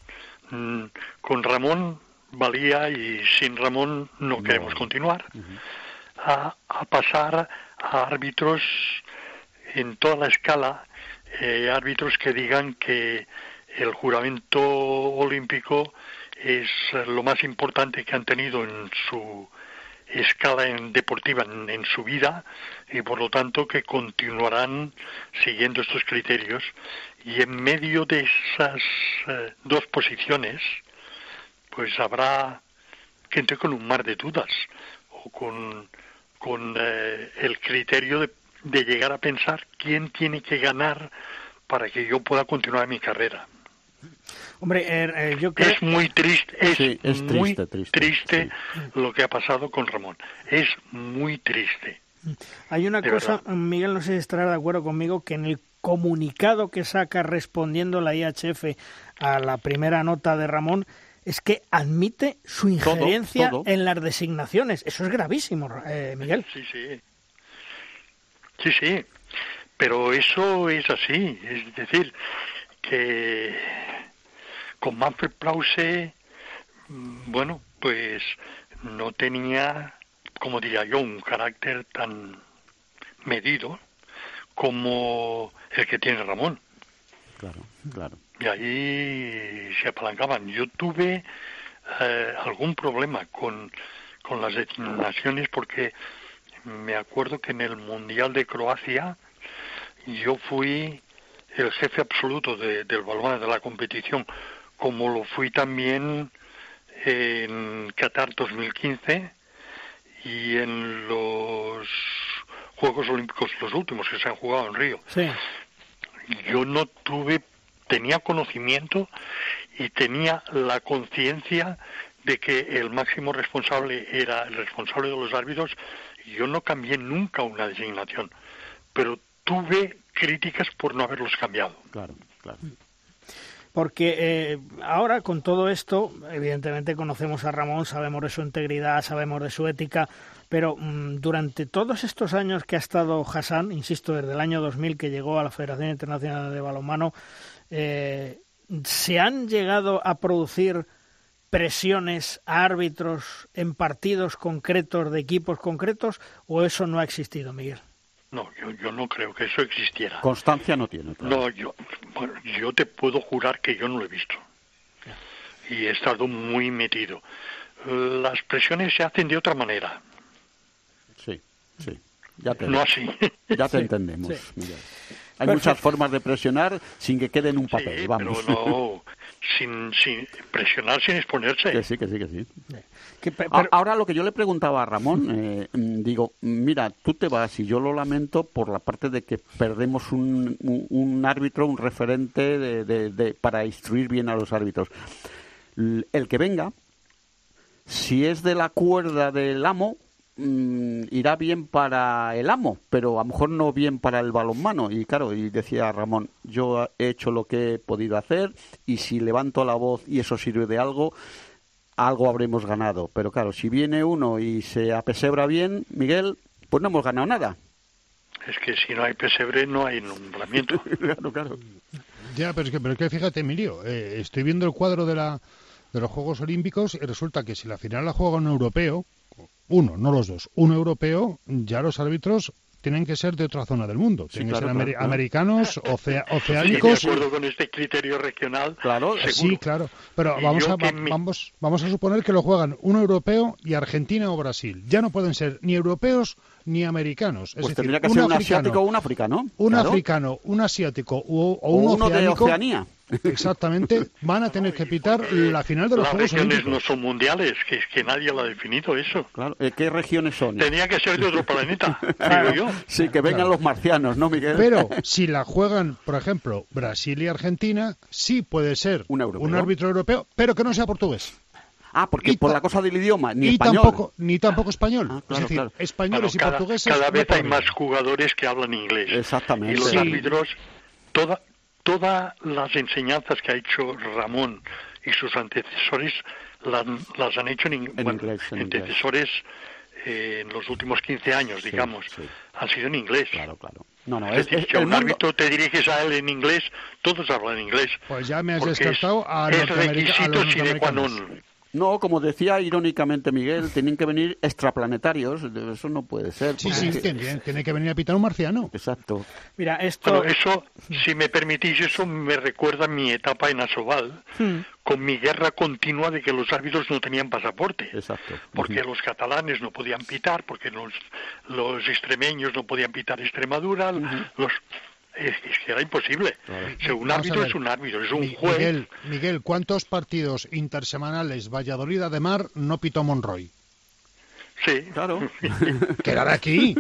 mm, con Ramón valía y sin Ramón no, queremos continuar. a, pasar a árbitros en toda la escala, eh, árbitros que digan que el juramento olímpico es lo más importante que han tenido en su escala en deportiva en, su vida y por lo tanto que continuarán siguiendo estos criterios y en medio de esas eh, dos posiciones pues habrá gente con un mar de dudas o con, con eh, el criterio de, de llegar a pensar quién tiene que ganar para que yo pueda continuar mi carrera. Hombre, er, eh, yo creo... Es muy triste, es, muy triste, lo que ha pasado con Ramón. Es muy triste. Hay una cosa, Miguel, no sé si estará de acuerdo conmigo, que en el comunicado que saca respondiendo la IHF a la primera nota de Ramón, es que admite su injerencia en las designaciones. Eso es gravísimo, eh, Miguel. Sí, sí. Sí, sí. Pero eso es así. Es decir, que con Manfred Plause, bueno, pues no tenía, como diría yo, un carácter tan medido como el que tiene Ramón. Claro, claro. Y ahí se apalancaban. Yo tuve eh, algún problema con, con las designaciones porque me acuerdo que en el Mundial de Croacia yo fui el jefe absoluto del balón de la competición, como lo fui también en Qatar 2015 y en los Juegos Olímpicos, los últimos que se han jugado en Río. Yo no tuve, tenía conocimiento y tenía la conciencia de que el máximo responsable era el responsable de los árbitros y yo no cambié nunca una designación, pero tuve críticas por no haberlos cambiado. Claro, claro. Porque eh, ahora con todo esto, evidentemente conocemos a Ramón, sabemos de su integridad, sabemos de su ética, pero mm, durante todos estos años que ha estado Hassan, insisto, desde el año 2000 que llegó a la Federación Internacional de Balonmano, eh, ¿se han llegado a producir presiones a árbitros en partidos concretos de equipos concretos o eso no ha existido, Miguel? No, yo, no creo que eso existiera. Constancia no tiene. No, yo, yo te puedo jurar que yo no lo he visto. Y he estado muy metido. Las presiones se hacen de otra manera. Sí, sí. Ya te, no así. Ya te entendemos, Hay muchas formas de presionar sin que quede en un papel, vamos. Pero no, sin, sin presionar sin exponerse. Que sí, que sí, que sí. Ahora lo que yo le preguntaba a Ramón, [LAUGHS] eh, digo, mira, tú te vas y yo lo lamento por la parte de que perdemos un, un, árbitro, un referente de, de, para instruir bien a los árbitros. El que venga, si es de la cuerda del amo, mm, irá bien para el amo, pero a lo mejor no bien para el balonmano. Y claro, y decía Ramón, yo he hecho lo que he podido hacer y si levanto la voz y eso sirve de algo, algo habremos ganado. Pero claro, si viene uno y se apesebra bien, Miguel, pues no hemos ganado nada. Es que si no hay pesebre no hay nombramiento. [LAUGHS] claro, claro. Ya, pero es que, pero es que fíjate, Emilio, eh, estoy viendo el cuadro de, la, de los Juegos Olímpicos y resulta que si la final la juega un europeo, uno, no los dos, un europeo, ya los árbitros tienen que ser de otra zona del mundo. tienen que ser americanos, oceánicos. de acuerdo con este criterio regional. Claro, sí, claro. Pero vamos a, vamos, vamos a suponer que lo juegan un europeo y Argentina o Brasil. Ya no pueden ser ni europeos ni americanos. Es pues decir, que un ser un asiático o un africano. Un africano, un asiático o, un uno de Oceanía. Exactamente, van a tener que pitar la final de los Juegos regiones no son mundiales, que es que nadie lo ha definido eso. Claro, eh, ¿qué regiones son? Tenía que ser de otro planeta, [LAUGHS] yo. Sí, que vengan los marcianos, ¿no, Miguel? Pero [LAUGHS] si la juegan, por ejemplo, Brasil y Argentina, sí puede ser un, árbitro europeo, pero que no sea portugués. Ah, porque por la cosa del idioma, ni español. Tampoco, ni tampoco español. Ah, es decir, españoles y portugueses. Cada vez hay más jugadores que hablan inglés. Exactamente. Y los árbitros, toda, todas las enseñanzas que ha hecho Ramón y sus antecesores las, han hecho en, inglés, antecesores eh, en los últimos 15 años, digamos, han sido en inglés. Claro, claro. No, no, es, decir, que a un árbitro te diriges a él en inglés, todos hablan inglés. Pues ya me has descartado a es requisito sine qua non. No, como decía irónicamente Miguel, tienen que venir extraplanetarios. Eso no puede ser. Sí, sí, tiene, que venir a pitar un marciano. Exacto. Mira, esto... eso, si me permitís, eso me recuerda mi etapa en Asobal, hmm. con mi guerra continua de que los árbitros no tenían pasaporte. Exacto. Porque los catalanes no podían pitar, porque los, los extremeños no podían pitar Extremadura, los es, que era imposible. un árbitro es un árbitro, es un juez. Miguel, Miguel, ¿cuántos partidos intersemanales Valladolid de Mar no pitó Monroy? Sí, claro. [LAUGHS] que era de aquí.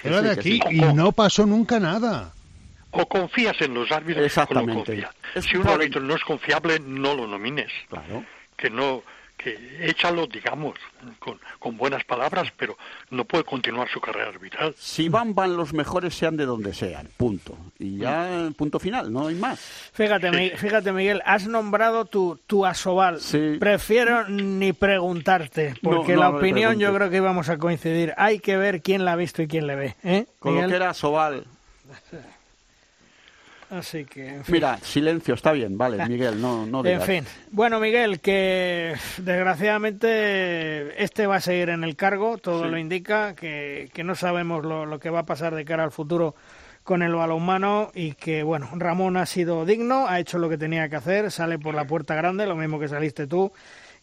Que era de aquí y no pasó nunca nada. O confías en los árbitros Exactamente. o Si un árbitro no es confiable, no lo nomines. Claro. Que no que échalo, digamos, con, con, buenas palabras, pero no puede continuar su carrera arbitral. Si van, van los mejores, sean de donde sean, punto. Y ya, punto final, no hay más. Fíjate, fíjate Miguel, has nombrado tu, tu asobal. Prefiero ni preguntarte, porque la opinión yo creo que íbamos a coincidir. Hay que ver quién la ha visto y quién le ve. ¿eh? Con lo que era asobal. Así que. Mira, silencio, está bien, vale, Miguel, no, no En fin. Bueno, Miguel, que desgraciadamente este va a seguir en el cargo, todo lo indica, que, que no sabemos lo, lo, que va a pasar de cara al futuro con el balonmano y que, bueno, Ramón ha sido digno, ha hecho lo que tenía que hacer, sale por la puerta grande, lo mismo que saliste tú,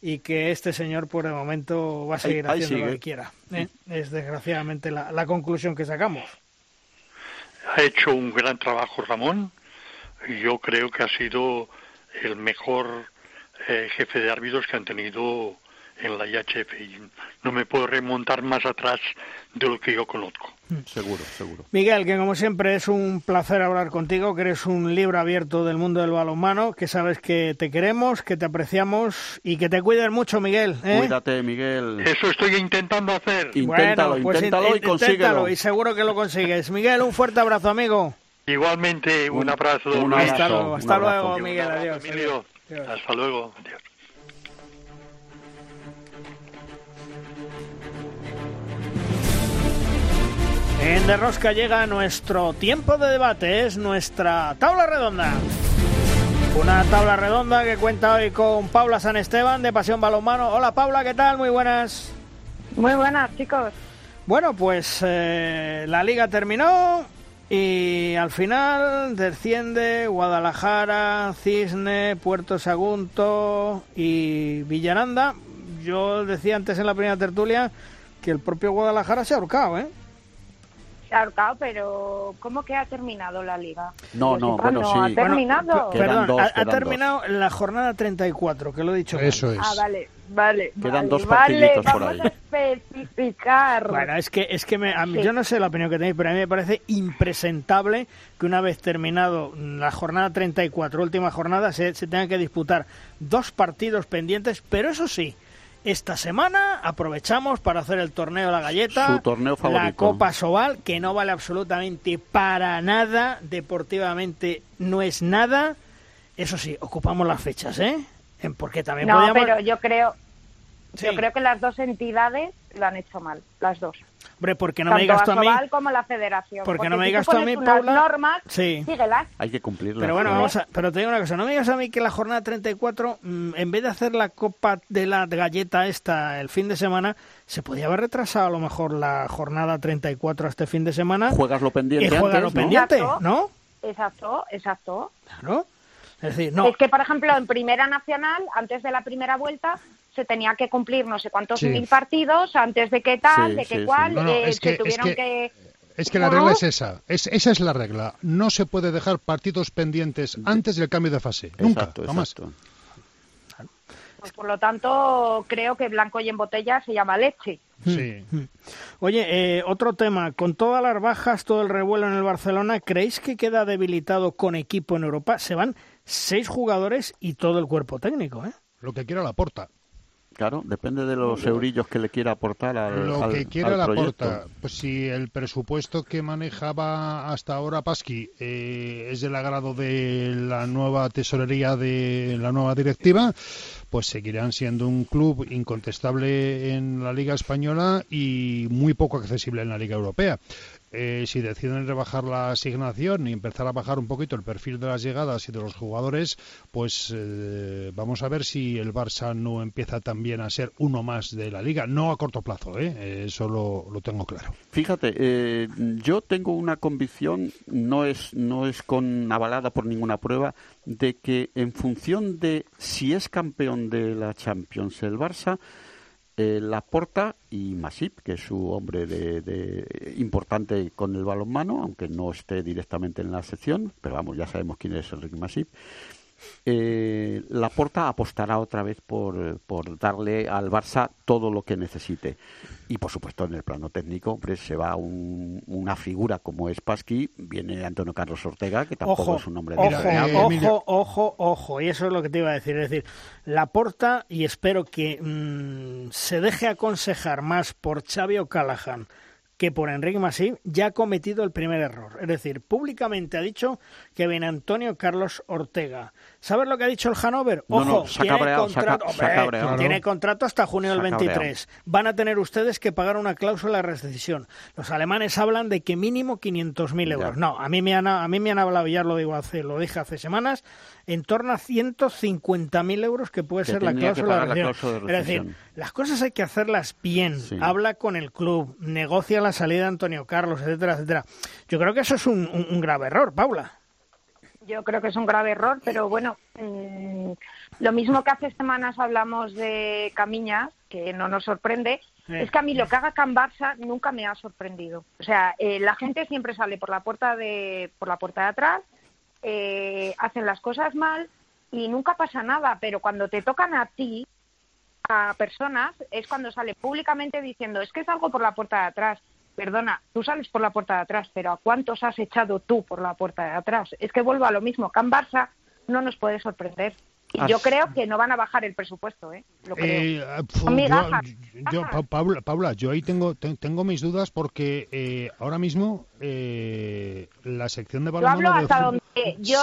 y que este señor por el momento va a seguir haciendo lo que quiera. ¿eh? Es desgraciadamente la, la conclusión que sacamos ha hecho un gran trabajo Ramón. Yo creo que ha sido el mejor eh, jefe de árbitros que han tenido en la IHF y no me puedo remontar más atrás de lo que yo conozco. Mm. Seguro, seguro. Miguel, que como siempre es un placer hablar contigo, que eres un libro abierto del mundo del balonmano, que sabes que te queremos, que te apreciamos y que te cuides mucho, Miguel. ¿eh? Cuídate, Miguel. Eso estoy intentando hacer. Inténtalo, pues inténtalo y consíguelo. y seguro que lo consigues. Miguel, un fuerte abrazo, amigo. Igualmente, un, abrazo. Un abrazo. Hasta, luego, Miguel. Adiós. Hasta luego. Adiós. En De Rosca llega nuestro tiempo de debate, es nuestra tabla redonda. Una tabla redonda que cuenta hoy con Paula San Esteban de Pasión Balonmano. Hola Paula, ¿qué tal? Muy buenas. Muy buenas, chicos. Bueno, pues eh, la liga terminó y al final desciende Guadalajara, Cisne, Puerto Sagunto y Villaranda. Yo decía antes en la primera tertulia que el propio Guadalajara se ha ahorcado, ¿eh? Ahorcado, pero ¿cómo que ha terminado la liga? No, no, bueno, sí. ¿Ha terminado? perdón, ha, terminado la jornada 34, que lo he dicho. Eso es. Ah, vale, vale. Quedan dos partiditos por ahí. A especificar. Bueno, es que, es que me, yo no sé la opinión que tenéis, pero a mí me parece impresentable que una vez terminado la jornada 34, última jornada, se, se tengan que disputar dos partidos pendientes, pero eso sí, esta semana aprovechamos para hacer el torneo La Galleta, torneo la Copa Sobal, que no vale absolutamente para nada, deportivamente no es nada. Eso sí, ocupamos las fechas, ¿eh? Porque también no, pero yo creo, yo creo que las dos entidades lo han hecho mal, las dos. Hombre, porque no me digas tú a mí. como la federación. Porque, no me digas tú a mí, Paula. normas, sí. síguelas. Hay que cumplirlas. Pero bueno, vamos a, pero te digo una cosa, no me digas a mí que la jornada 34, mm, en vez de hacer la copa de la galleta esta el fin de semana, se podía haber retrasado a lo mejor la jornada 34 este fin de semana. Juegas lo pendiente. Y juegas lo pendiente, ¿no? Exacto, exacto. Claro. Es decir, no. Es que, por ejemplo, en Primera Nacional, antes de la primera vuelta, se tenía que cumplir no sé cuántos mil partidos antes de qué tal, de qué cual, eh, se tuvieron que, Es que la regla es esa, es, esa es la regla. No se puede dejar partidos pendientes antes del cambio de fase. Nunca, jamás. Pues por lo tanto, creo que blanco y en botella se llama leche. Sí. Oye, eh, otro tema. Con todas las bajas, todo el revuelo en el Barcelona, ¿creéis que queda debilitado con equipo en Europa? Se van seis jugadores y todo el cuerpo técnico, ¿eh? Lo que quiera la porta. Claro, depende de los eurillos que le quiera aportar al Lo que quiera la aporta. Pues si el presupuesto que manejaba hasta ahora Pasqui eh, es del agrado de la nueva tesorería de la nueva directiva, pues seguirán siendo un club incontestable en la Liga Española y muy poco accesible en la Liga Europea. eh, si deciden rebajar la asignación y empezar a bajar un poquito el perfil de las llegadas y de los jugadores, pues eh, vamos a ver si el Barça no empieza también a ser uno más de la liga, no a corto plazo, ¿eh? eso lo, lo, tengo claro. Fíjate, eh, yo tengo una convicción, no es, no es con avalada por ninguna prueba, de que en función de si es campeón de la Champions el Barça, eh, Laporta y Masip, que es su hombre de, importante con el balonmano, aunque no esté directamente en la sección, pero vamos, ya sabemos quién es Enrique Masip eh, Laporta apostará otra vez por, por, darle al Barça todo lo que necesite. Y por supuesto, en el plano técnico, hombre, se va una figura como es Pasqui, viene Antonio Carlos Ortega, que tampoco es un hombre de ojo, ojo, ojo, ojo, y eso es lo que te iba a decir. Es decir, Laporta, y espero que mm, se deje aconsejar más por Xavi O'Callaghan que por Enrique Masip ya ha cometido el primer error. Es decir, públicamente ha dicho que viene Antonio Carlos Ortega. ¿Sabes lo que ha dicho el Hanover? Ojo, tiene, contrato, tiene contrato hasta junio del 23. Van a tener ustedes que pagar una cláusula de rescisión. Los alemanes hablan de que mínimo 500.000 euros. No, a mí me han, a mí me han hablado, ya lo digo hace, lo dije hace semanas, en torno a 150.000 euros que puede ser la cláusula, de rescisión. Es decir, las cosas hay que hacerlas bien. Habla con el club, negocia la salida de Antonio Carlos, etcétera, etcétera. Yo creo que eso es un, grave error, Paula. Yo creo que es un grave error, pero bueno, mm, lo mismo que hace semanas hablamos de Camiñas, que no nos sorprende, es que a mí lo que haga Can Barça nunca me ha sorprendido. O sea, eh, la gente siempre sale por la puerta de por la puerta de atrás, eh, hacen las cosas mal y nunca pasa nada, pero cuando te tocan a ti, a personas, es cuando sale públicamente diciendo es que es algo por la puerta de atrás. Perdona, tú sales por la puerta de atrás, pero ¿a cuántos has echado tú por la puerta de atrás? Es que vuelvo a lo mismo. Can Barça no nos puede sorprender. Y yo creo que no van a bajar el presupuesto, ¿eh? Lo creo. Eh, yo, Paula, Paula, yo ahí tengo tengo mis dudas porque eh, ahora mismo eh, la sección de balonmano... Yo hablo hasta donde yo...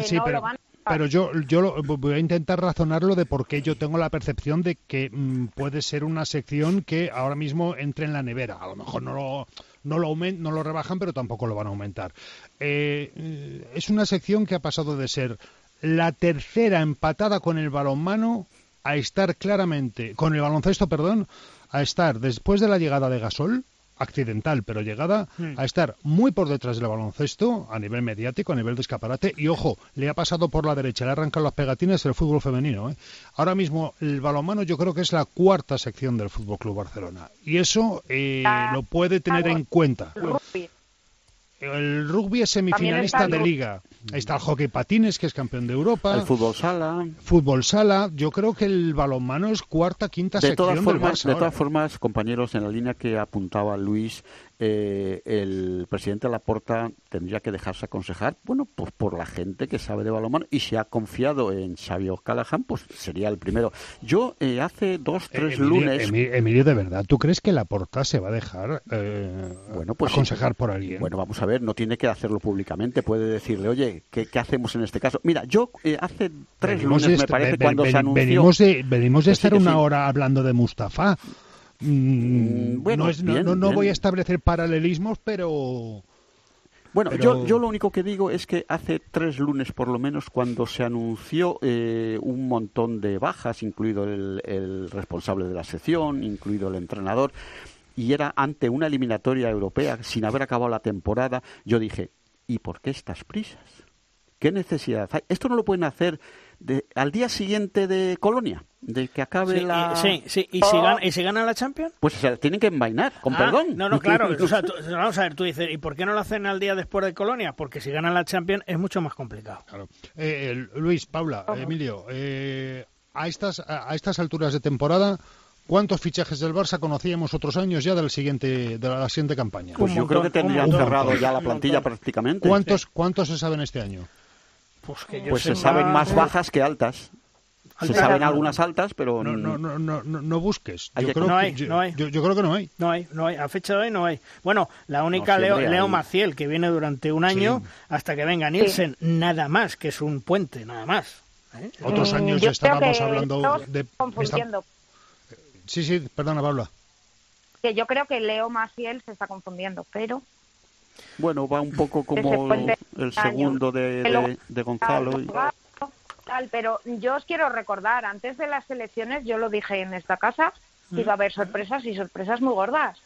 Sí, pero, pero yo, yo voy a intentar razonarlo de por qué yo tengo la percepción de que mm, puede ser una sección que ahora mismo entre en la nevera. A lo mejor no lo, no lo, no lo rebajan, pero tampoco lo van a aumentar. Eh, es una sección que ha pasado de ser la tercera empatada con el balonmano a estar claramente, con el baloncesto, perdón, a estar después de la llegada de Gasol, accidental, pero llegada hmm. a estar muy por detrás del baloncesto a nivel mediático, a nivel de escaparate. Y ojo, le ha pasado por la derecha, le arrancan las pegatines del fútbol femenino. ¿eh? Ahora mismo el balonmano yo creo que es la cuarta sección del Fútbol Club Barcelona. Y eso eh, lo puede tener en cuenta. El rugby es semifinalista de liga. está el hockey patines, que es campeón de Europa. El fútbol sala. Fútbol sala. Yo creo que el balonmano es cuarta, quinta sección todas formas, De todas formas, compañeros, en la línea que apuntaba Luis, eh, el presidente Laporta tendría que dejarse aconsejar, bueno, pues por la gente que sabe de balonmano y si ha confiado en Xavier Callahan, pues sería el primero. Yo eh, hace dos, eh, tres lunes... Emilio, de verdad, ¿tú crees que Laporta se va a dejar bueno, pues, aconsejar por alguien? Bueno, vamos a ver, no tiene que hacerlo públicamente, puede decirle, oye, ¿qué, hacemos en este caso? Mira, yo hace tres lunes, me parece, cuando se anunció... Venimos de, venimos de estar una hora hablando de Mustafa. Mm, bueno, no, voy a establecer paralelismos, pero... Bueno, Yo, yo lo único que digo es que hace tres lunes por lo menos cuando se anunció eh, un montón de bajas, incluido el, el, responsable de la sección, incluido el entrenador, y era ante una eliminatoria europea sin haber acabado la temporada, yo dije, ¿y por qué estas prisas? ¿Qué necesidad hay? Esto no lo pueden hacer al día siguiente de Colonia, de que acabe la... sí, sí, ¿Y, si gana, ¿y si gana la Champions? Pues se tienen que envainar, con ah, perdón. No, no, claro, [LAUGHS] vamos a ver, tú dices, ¿y por qué no lo hacen al día después de Colonia? Porque si ganan la Champions es mucho más complicado. Claro. Eh, Luis, Paula, Emilio, eh, a, estas, a, estas alturas de temporada... ¿Cuántos fichajes del Barça conocíamos otros años ya del siguiente, de la siguiente campaña? Pues yo creo que tendrían cerrado ya la plantilla prácticamente. ¿Cuántos, ¿Cuántos se saben este año? Pues, pues se saben más bajas que altas. Se saben algunas altas, pero... No, no, no, no, no busques. Yo creo, no hay, yo, no hay. Yo, creo que no hay. No hay, no hay. A fecha de hoy no hay. Bueno, la única Leo, Maciel, que viene durante un año hasta que venga Nielsen, nada más, que es un puente, nada más. ¿eh? Otros años ya estábamos hablando de... Sí, sí, perdona, Paula. que yo creo que Leo Maciel se está confundiendo, pero bueno, va un poco [LAUGHS] como el segundo de, de, Gonzalo. Tal, pero yo os quiero recordar, antes de las elecciones, yo lo dije en esta casa, que iba a haber sorpresas y sorpresas muy gordas.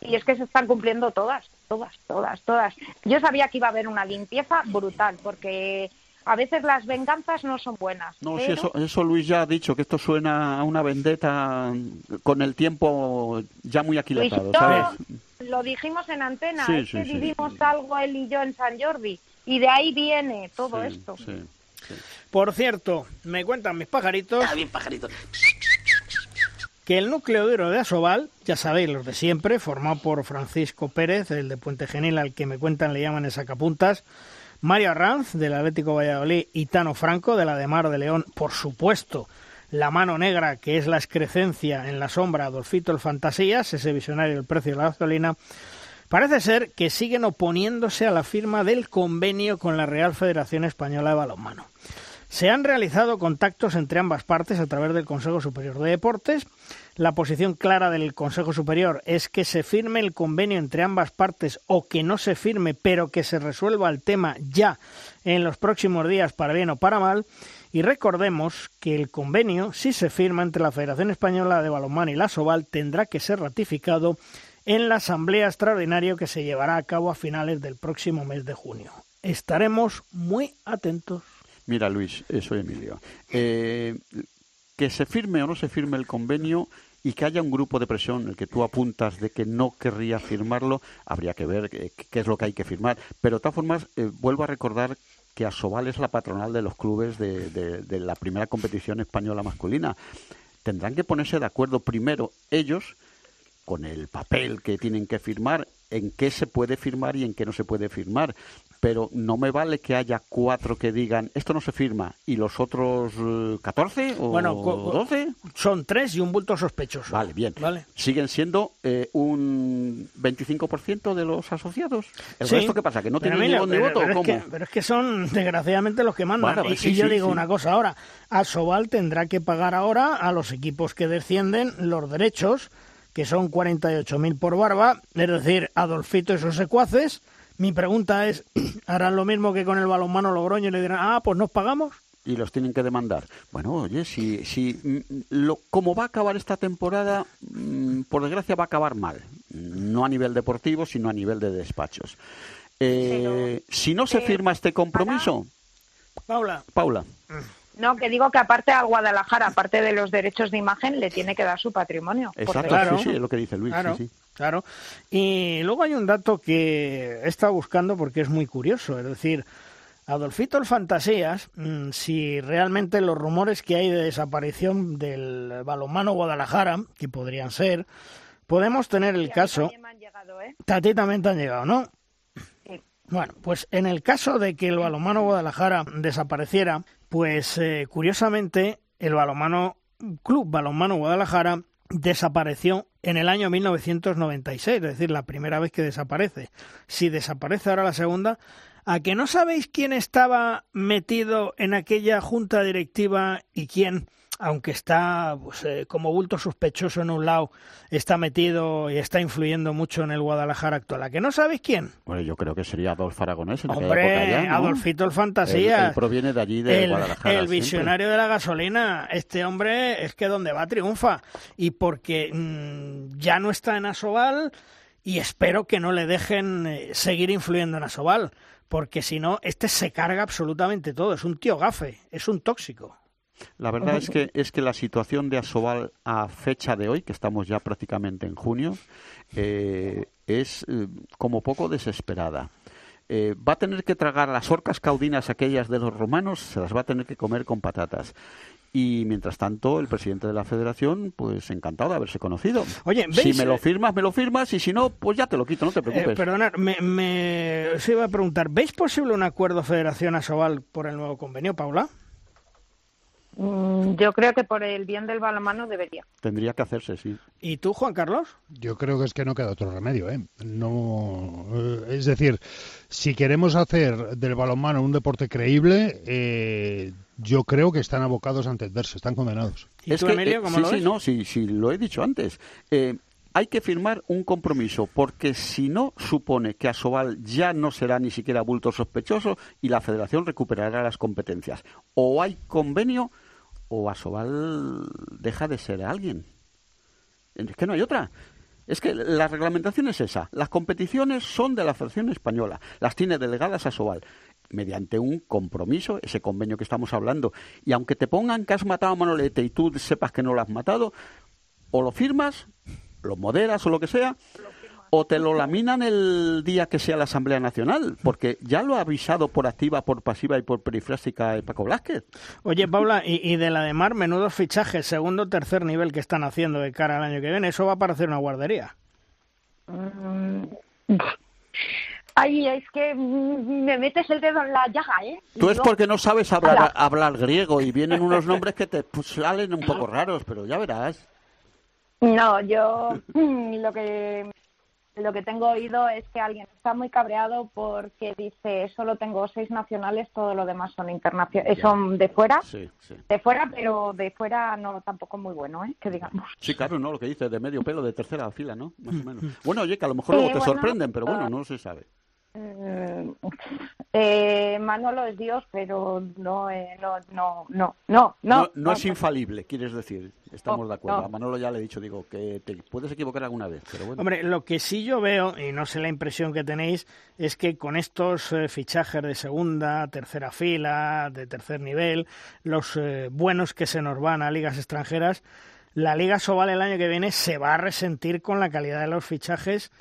Y es que se están cumpliendo todas, todas, todas, todas. Yo sabía que iba a haber una limpieza brutal, porque a veces las venganzas no son buenas. No, eso, eso Luis ya ha dicho, que esto suena a una vendetta con el tiempo ya muy aquilatado, ¿sabes? Lo dijimos en antena, es que vivimos algo él y yo en San Jordi, y de ahí viene todo esto. Por cierto, me cuentan mis pajaritos. Ah, bien pajaritos que el núcleo duro de Asobal, ya sabéis, los de siempre, formado por Francisco Pérez, el de Puente Genil, al que me cuentan le llaman el sacapuntas, Mario Arranz, del Atlético Valladolid, y Tano Franco, de la de Mar de León, por supuesto, la mano negra, que es la excrecencia en la sombra, Adolfito el Fantasías, ese visionario del precio de la gasolina, parece ser que siguen oponiéndose a la firma del convenio con la Real Federación Española de Balonmano. Se han realizado contactos entre ambas partes a través del Consejo Superior de Deportes. La posición clara del Consejo Superior es que se firme el convenio entre ambas partes o que no se firme, pero que se resuelva el tema ya en los próximos días, para bien o para mal. Y recordemos que el convenio, si se firma entre la Federación Española de Balonmano y la Soval, tendrá que ser ratificado en la Asamblea Extraordinaria que se llevará a cabo a finales del próximo mes de junio. Estaremos muy atentos. Mira, Luis, eh, soy Emilio. Eh, que se firme o no se firme el convenio y que haya un grupo de presión el que tú apuntas de que no querría firmarlo, habría que ver qué, es lo que hay que firmar. Pero de todas formas, eh, vuelvo a recordar que Asobal es la patronal de los clubes de, de la primera competición española masculina. Tendrán que ponerse de acuerdo primero ellos con el papel que tienen que firmar, en qué se puede firmar y en qué no se puede firmar pero no me vale que haya cuatro que digan esto no se firma y los otros 14 eh, o bueno, 12 son tres y un bulto sospechoso. Vale, bien. ¿Vale? Siguen siendo eh, un 25% de los asociados. ¿El resto qué pasa? ¿Que no tienen ni voto? Pero, Es que, pero es que son desgraciadamente los que mandan. y, yo digo una cosa ahora, Asobal tendrá que pagar ahora a los equipos que descienden los derechos que son 48.000 por barba, es decir, Adolfito y sus secuaces, mi pregunta es, [CLEARS THROAT] ¿harán lo mismo que con el balonmano Logroño y le dirán, ah, pues nos pagamos? y los tienen que demandar. Bueno, oye, si, si mm, lo, como va a acabar esta temporada, mm, por desgracia va a acabar mal. No a nivel deportivo, sino a nivel de despachos. Eh, si no se eh, firma este compromiso... Paula. Paula. No, que digo que aparte a Guadalajara, aparte de los derechos de imagen, le tiene que dar su patrimonio. Exacto, claro. sí, sí, es lo que dice Luis. Claro. Sí, sí. Claro. Y luego hay un dato que he estado buscando porque es muy curioso. Es decir, Adolfito el Fantasías, mm, si realmente los rumores que hay de desaparición del balonmano Guadalajara, que podrían ser, podemos tener el caso. Me han llegado, ¿eh? A ti también te han llegado, ¿no? Bueno, pues en el caso de que el balonmano Guadalajara desapareciera, pues eh, curiosamente el balonmano Club Balonmano Guadalajara desapareció en el año 1996, es decir, la primera vez que desaparece. Si desaparece ahora la segunda, ¿a que no sabéis quién estaba metido en aquella junta directiva y quién aunque está pues, eh, como bulto sospechoso en un lado, está metido y está influyendo mucho en el Guadalajara actual. ¿A que no sabéis quién? Bueno, yo creo que sería Adolfo Aragonés. Hombre, Adolfito el Fantasía. Él, proviene de allí, de Guadalajara. El visionario de la gasolina. Este hombre es que donde va triunfa. Y porque mm, ya no está en Asobal y espero que no le dejen eh, seguir influyendo en Asobal. Porque si no, este se carga absolutamente todo. Es un tío gafe, es un tóxico. La verdad es que es que la situación de Asobal a fecha de hoy, que estamos ya prácticamente en junio, eh, es eh, como poco desesperada. Eh, va a tener que tragar las orcas caudinas aquellas de los romanos, se las va a tener que comer con patatas. Y mientras tanto, el presidente de la federación, pues encantado de haberse conocido. Oye, Si me lo firmas, me lo firmas, y si no, pues ya te lo quito, no te preocupes. perdonad, me, me se iba a preguntar, ¿veis posible un acuerdo Federación-Asobal por el nuevo convenio, Paula? Mm, yo creo que por el bien del balonmano debería. Tendría que hacerse, sí. ¿Y tú, Juan Carlos? Yo creo que es que no queda otro remedio, ¿eh? No, eh, es decir, si queremos hacer del balonmano un deporte creíble, eh, yo creo que están abocados a entenderse, están condenados. ¿Y tú, Emilio, cómo sí, lo sí, no, sí, sí, lo he dicho antes. hay que firmar un compromiso, porque si no, supone que Asobal ya no será ni siquiera bulto sospechoso y la federación recuperará las competencias. O hay convenio o Asobal deja de ser alguien. Es que no hay otra. Es que la reglamentación es esa. Las competiciones son de la Federación Española. Las tiene delegadas Asobal mediante un compromiso, ese convenio que estamos hablando. Y aunque te pongan que has matado a Manolete y tú sepas que no lo has matado, o lo firmas lo moderas o lo que sea, o te lo laminan el día que sea la Asamblea Nacional, porque ya lo ha avisado por activa, por pasiva y por perifrástica Paco Blázquez. Oye, Paula, y, de la de Mar, menudos fichajes, segundo tercer nivel que están haciendo de cara al año que viene, eso va a parecer una guardería. Mm. Ay, es que me metes el dedo en la llaga, ¿eh? Tú es porque no sabes hablar, hablar griego y vienen unos nombres que te pues, salen un poco raros, pero ya verás. No, yo lo que lo que tengo oído es que alguien está muy cabreado porque dice solo tengo seis nacionales, todo lo demás son internacionales, son de fuera, de fuera, pero de fuera no tampoco muy bueno, ¿eh? que digamos. Sí, claro, no, lo que dice de medio pelo de tercera fila, ¿no? Más o menos. [LAUGHS] Bueno, oye, que a lo mejor luego te sorprenden, pero bueno, no se sabe. Mm, eh, Manolo es Dios, pero no, eh, no, no, no, no, no, no, es infalible, quieres decir. Estamos de acuerdo. A Manolo ya le he dicho, digo, que te puedes equivocar alguna vez, pero bueno. Hombre, lo que sí yo veo, y no sé la impresión que tenéis, es que con estos eh, fichajes de segunda, tercera fila, de tercer nivel, los buenos que se nos van a ligas extranjeras, la Liga Sobal el año que viene se va a resentir con la calidad de los fichajes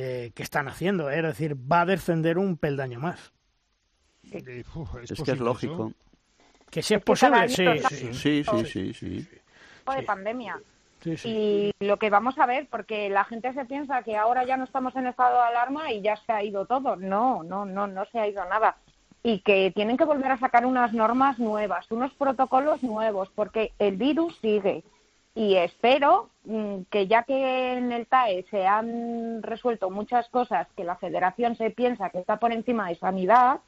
eh, que están haciendo. ¿eh? Es decir, va a descender un peldaño más. es, que es lógico. Que si es posible, sí, sí, sí, sí, De pandemia. Y lo que vamos a ver, porque la gente se piensa que ahora ya no estamos en estado de alarma y ya se ha ido todo. No, no, no, no se ha ido nada. Y que tienen que volver a sacar unas normas nuevas, unos protocolos nuevos, porque el virus sigue y espero mm, que ya que en el TAE se han resuelto muchas cosas que la federación se piensa que está por encima de sanidad,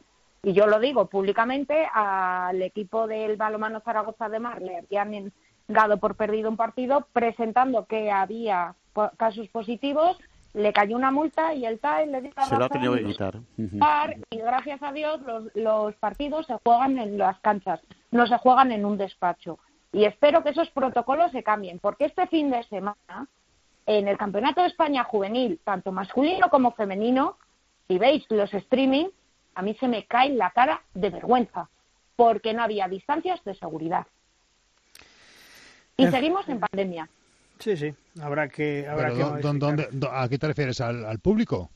y yo lo digo públicamente, al equipo del balomano Zaragoza de Mar le habían dado por perdido un partido presentando que había casos positivos, le cayó una multa y el TAE le dio Se lo ha tenido que quitar. Y gracias a Dios los, los partidos se juegan en las canchas, no se juegan en un despacho. Y espero que esos protocolos se cambien, porque este fin de semana, en el Campeonato de España Juvenil, tanto masculino como femenino, si veis los streaming, a mí se me cae la cara de vergüenza, porque no había distancias de seguridad. Y seguimos en pandemia. Sí, sí, habrá que... Habrá ¿A qué te refieres? ¿Al público?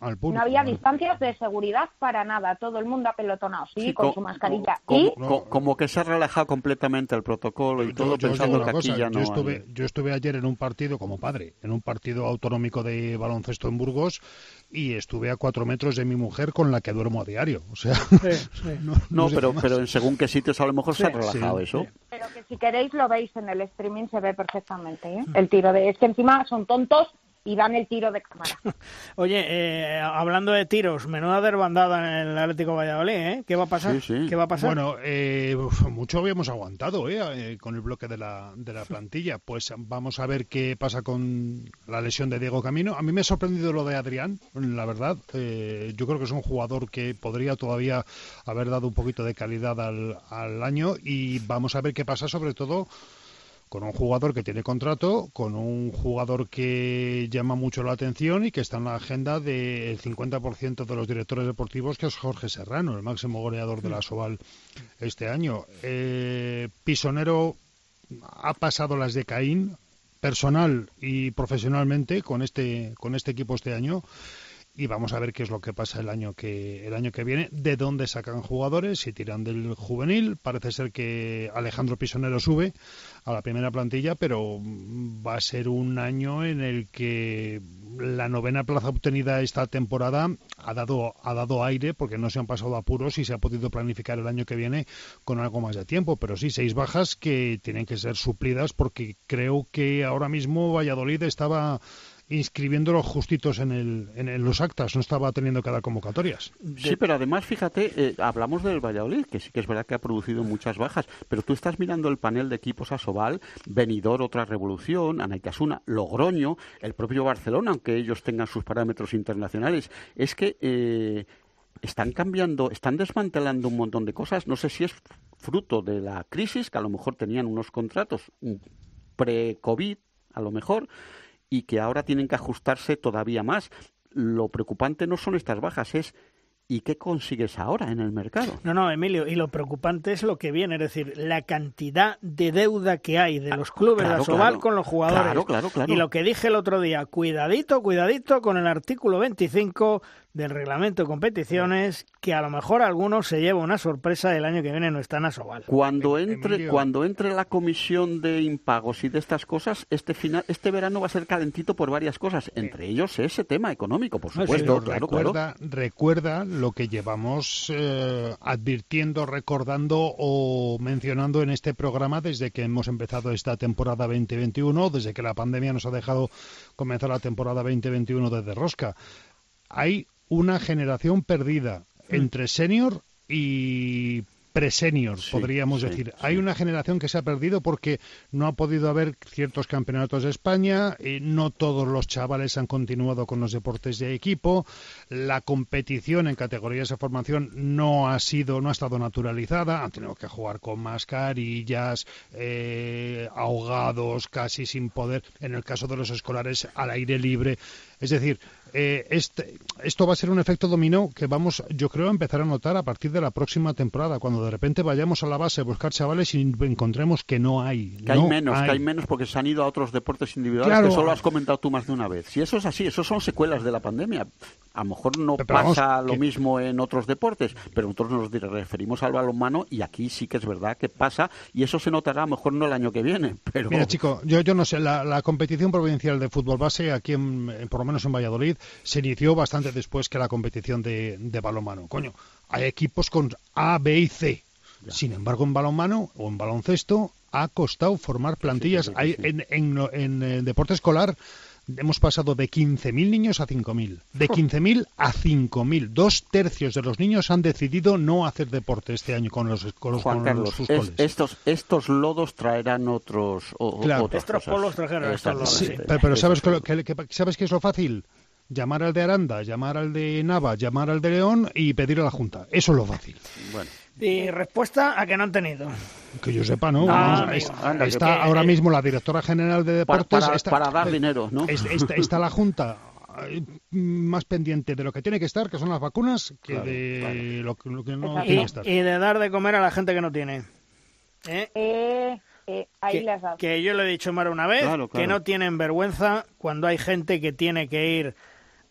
Sí. No había distancias de seguridad para nada, todo el mundo apelotonado, sí, con su mascarilla. Como, que se ha relajado completamente el protocolo y todo pensando que aquí ya no. Yo estuve, yo estuve ayer en un partido como padre, en un partido autonómico de baloncesto en Burgos y estuve a cuatro metros de mi mujer con la que duermo a diario. O sea, [LAUGHS] no, pero, pero en según qué sitios a lo mejor se ha relajado eso. Pero que si queréis lo veis en el streaming, se ve perfectamente ¿eh? el tiro de... Es que encima son tontos y dan el tiro de cámara. [LAUGHS] Oye, eh, hablando de tiros, menuda derbandada en el Atlético Valladolid, ¿eh? ¿Qué va a pasar? ¿Qué va a pasar? Bueno, eh, mucho habíamos aguantado ¿eh? ¿eh? con el bloque de la, de la plantilla. Pues vamos a ver qué pasa con la lesión de Diego Camino. A mí me ha sorprendido lo de Adrián, la verdad. yo creo que es un jugador que podría todavía haber dado un poquito de calidad al, al año y vamos a ver qué pasa sobre todo con un jugador que tiene contrato, con un jugador que llama mucho la atención y que está en la agenda del 50% de los directores deportivos, que es Jorge Serrano, el máximo goleador de la Soval este año. Eh, Pisonero ha pasado las de Caín, personal y profesionalmente, con este, con este equipo este año. Y vamos a ver qué es lo que pasa el año que el año que viene, de dónde sacan jugadores, si tiran del juvenil, parece ser que Alejandro Pisonero sube a la primera plantilla, pero va a ser un año en el que la novena plaza obtenida esta temporada ha dado ha dado aire porque no se han pasado apuros y se ha podido planificar el año que viene con algo más de tiempo, pero sí seis bajas que tienen que ser suplidas porque creo que ahora mismo Valladolid estaba inscribiéndolos justitos en, el, en, los actas, no estaba teniendo que dar convocatorias. Sí, pero además, fíjate, eh, hablamos del Valladolid, que sí que es verdad que ha producido muchas bajas, pero tú estás mirando el panel de equipos a Sobal, Benidor, otra revolución, Anaitasuna, Logroño, el propio Barcelona, aunque ellos tengan sus parámetros internacionales. Es que eh, están cambiando, están desmantelando un montón de cosas. No sé si es fruto de la crisis, que a lo mejor tenían unos contratos pre-COVID, a lo mejor, y que ahora tienen que ajustarse todavía más. Lo preocupante no son estas bajas, es ¿Y qué consigues ahora en el mercado? No, no, Emilio, y lo preocupante es lo que viene, es decir, la cantidad de deuda que hay de los clubes de Asobal con los jugadores. Claro, claro, claro. Y lo que dije el otro día, cuidadito, cuidadito con el artículo 25 del reglamento de competiciones que a lo mejor algunos se lleva una sorpresa el año que viene no están a Sobal. Cuando entre cuando entre la comisión de impagos y de estas cosas, este final este verano va a ser calentito por varias cosas, entre ellos ese tema económico, por supuesto, claro, recuerda, recuerda lo que llevamos eh, advirtiendo, recordando o mencionando en este programa desde que hemos empezado esta temporada 2021, desde que la pandemia nos ha dejado comenzar la temporada 2021 desde Rosca. Hay una generación perdida mm. entre senior y pre-senior, podríamos decir. Hay una generación que se ha perdido porque no ha podido haber ciertos campeonatos de España, y no todos los chavales han continuado con los deportes de equipo, la competición en categorías de formación no ha sido, no ha estado naturalizada, han tenido que jugar con mascarillas, eh, ahogados, casi sin poder, en el caso de los escolares al aire libre. Es decir, eh, este, esto va a ser un efecto dominó que vamos, yo creo, a empezar a notar a partir de la próxima temporada, cuando de repente vayamos a la base a buscar chavales y encontremos que no hay. Que hay menos, que hay menos porque se han ido a otros deportes individuales que solo has comentado tú más de una vez. Si eso es así, eso son secuelas de la pandemia. A lo mejor no pasa lo mismo en otros deportes, pero nosotros nos referimos al balonmano y aquí sí que es verdad que pasa y eso se notará a lo mejor no el año que viene. [LAUGHS] Pero... Mira, chico, yo, yo no sé, la, competición provincial de fútbol base aquí, en, por lo menos en Valladolid, se inició bastante después que la competición de, de balonmano. Coño, hay equipos con A, B y C. Sin embargo, en balonmano o en baloncesto ha costado formar plantillas. hay, en, en, en, en deporte escolar hemos pasado de 15.000 niños a 5.000. De 15.000 a 5.000. Dos tercios de los niños han decidido no hacer deporte este año con los, con los, Juan Carlos, estos, estos lodos traerán otros. claro. Estos polos trajeron estos pero, ¿sabes, ¿sabes qué es lo fácil? Llamar al de Aranda, llamar al de Nava, llamar al de León y pedir a la Junta. Eso es lo fácil. Bueno. Y respuesta a que no han tenido. Que yo sepa, ¿no? está ahora mismo la directora general de deportes. Para, dar dinero, ¿no? Está, la Junta eh, más pendiente de lo que tiene que estar, que son las vacunas, que de Lo, que no tiene que estar. Y de dar de comer a la gente que no tiene. ¿Eh? Eh, ahí que, las que yo le he dicho Mara una vez, que no tienen vergüenza cuando hay gente que tiene que ir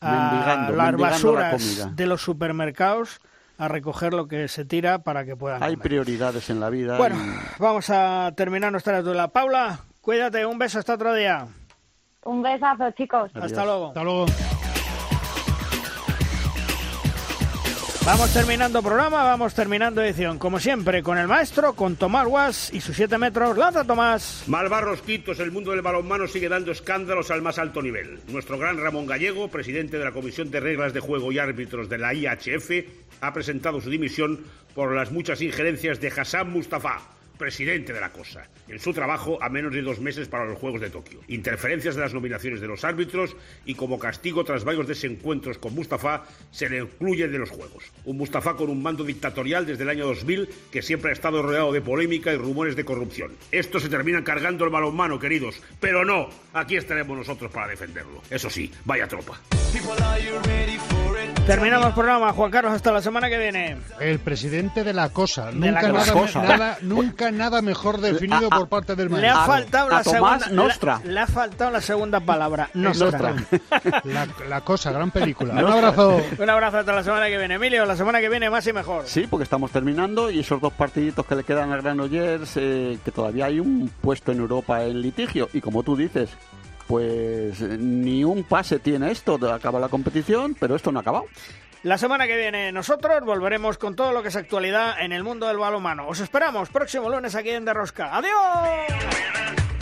a las basuras de los supermercados a recoger lo que se tira para que puedan. Hay prioridades en la vida. Bueno, vamos a terminar nuestra duela. Paula, cuídate, un beso hasta otro día. Un besazo, chicos. Hasta luego. Hasta luego. Vamos terminando programa, vamos terminando edición. Como siempre, con el maestro, con Tomás Guas y sus 7 metros. Lanza, Tomás. Malvarros Quitos, el mundo del balonmano sigue dando escándalos al más alto nivel. Nuestro gran Ramón Gallego, presidente de la Comisión de Reglas de Juego y Árbitros de la IHF, ha presentado su dimisión por las muchas injerencias de Hassan Mustafa presidente de la cosa, en su trabajo a menos de dos meses para los Juegos de Tokio. Interferencias de las nominaciones de los árbitros y como castigo tras varios desencuentros con Mustafa se le incluye de los Juegos. Un Mustafa con un mando dictatorial desde el año 2000 que siempre ha estado rodeado de polémica y rumores de corrupción. Esto se termina cargando el balonmano, queridos, pero no, aquí estaremos nosotros para defenderlo. Eso sí, vaya tropa. Terminamos el programa, Juan Carlos, hasta la semana que viene. El presidente de la cosa. nunca, nada, nunca nada mejor definido por parte del maestro. Le ha faltado la segunda. Le, ha faltado la segunda palabra. Nostra. La, cosa, gran película. Un abrazo. Un abrazo hasta la semana que viene. Emilio, la semana que viene más y mejor. Sí, porque estamos terminando y esos dos partiditos que le quedan a Granollers, eh, que todavía hay un puesto en Europa en litigio. Y como tú dices, pues ni un pase tiene esto. Acaba la competición, pero esto no ha acabado. La semana que viene nosotros volveremos con todo lo que es actualidad en el mundo del balonmano. Os esperamos próximo lunes aquí en Derrosca. ¡Adiós!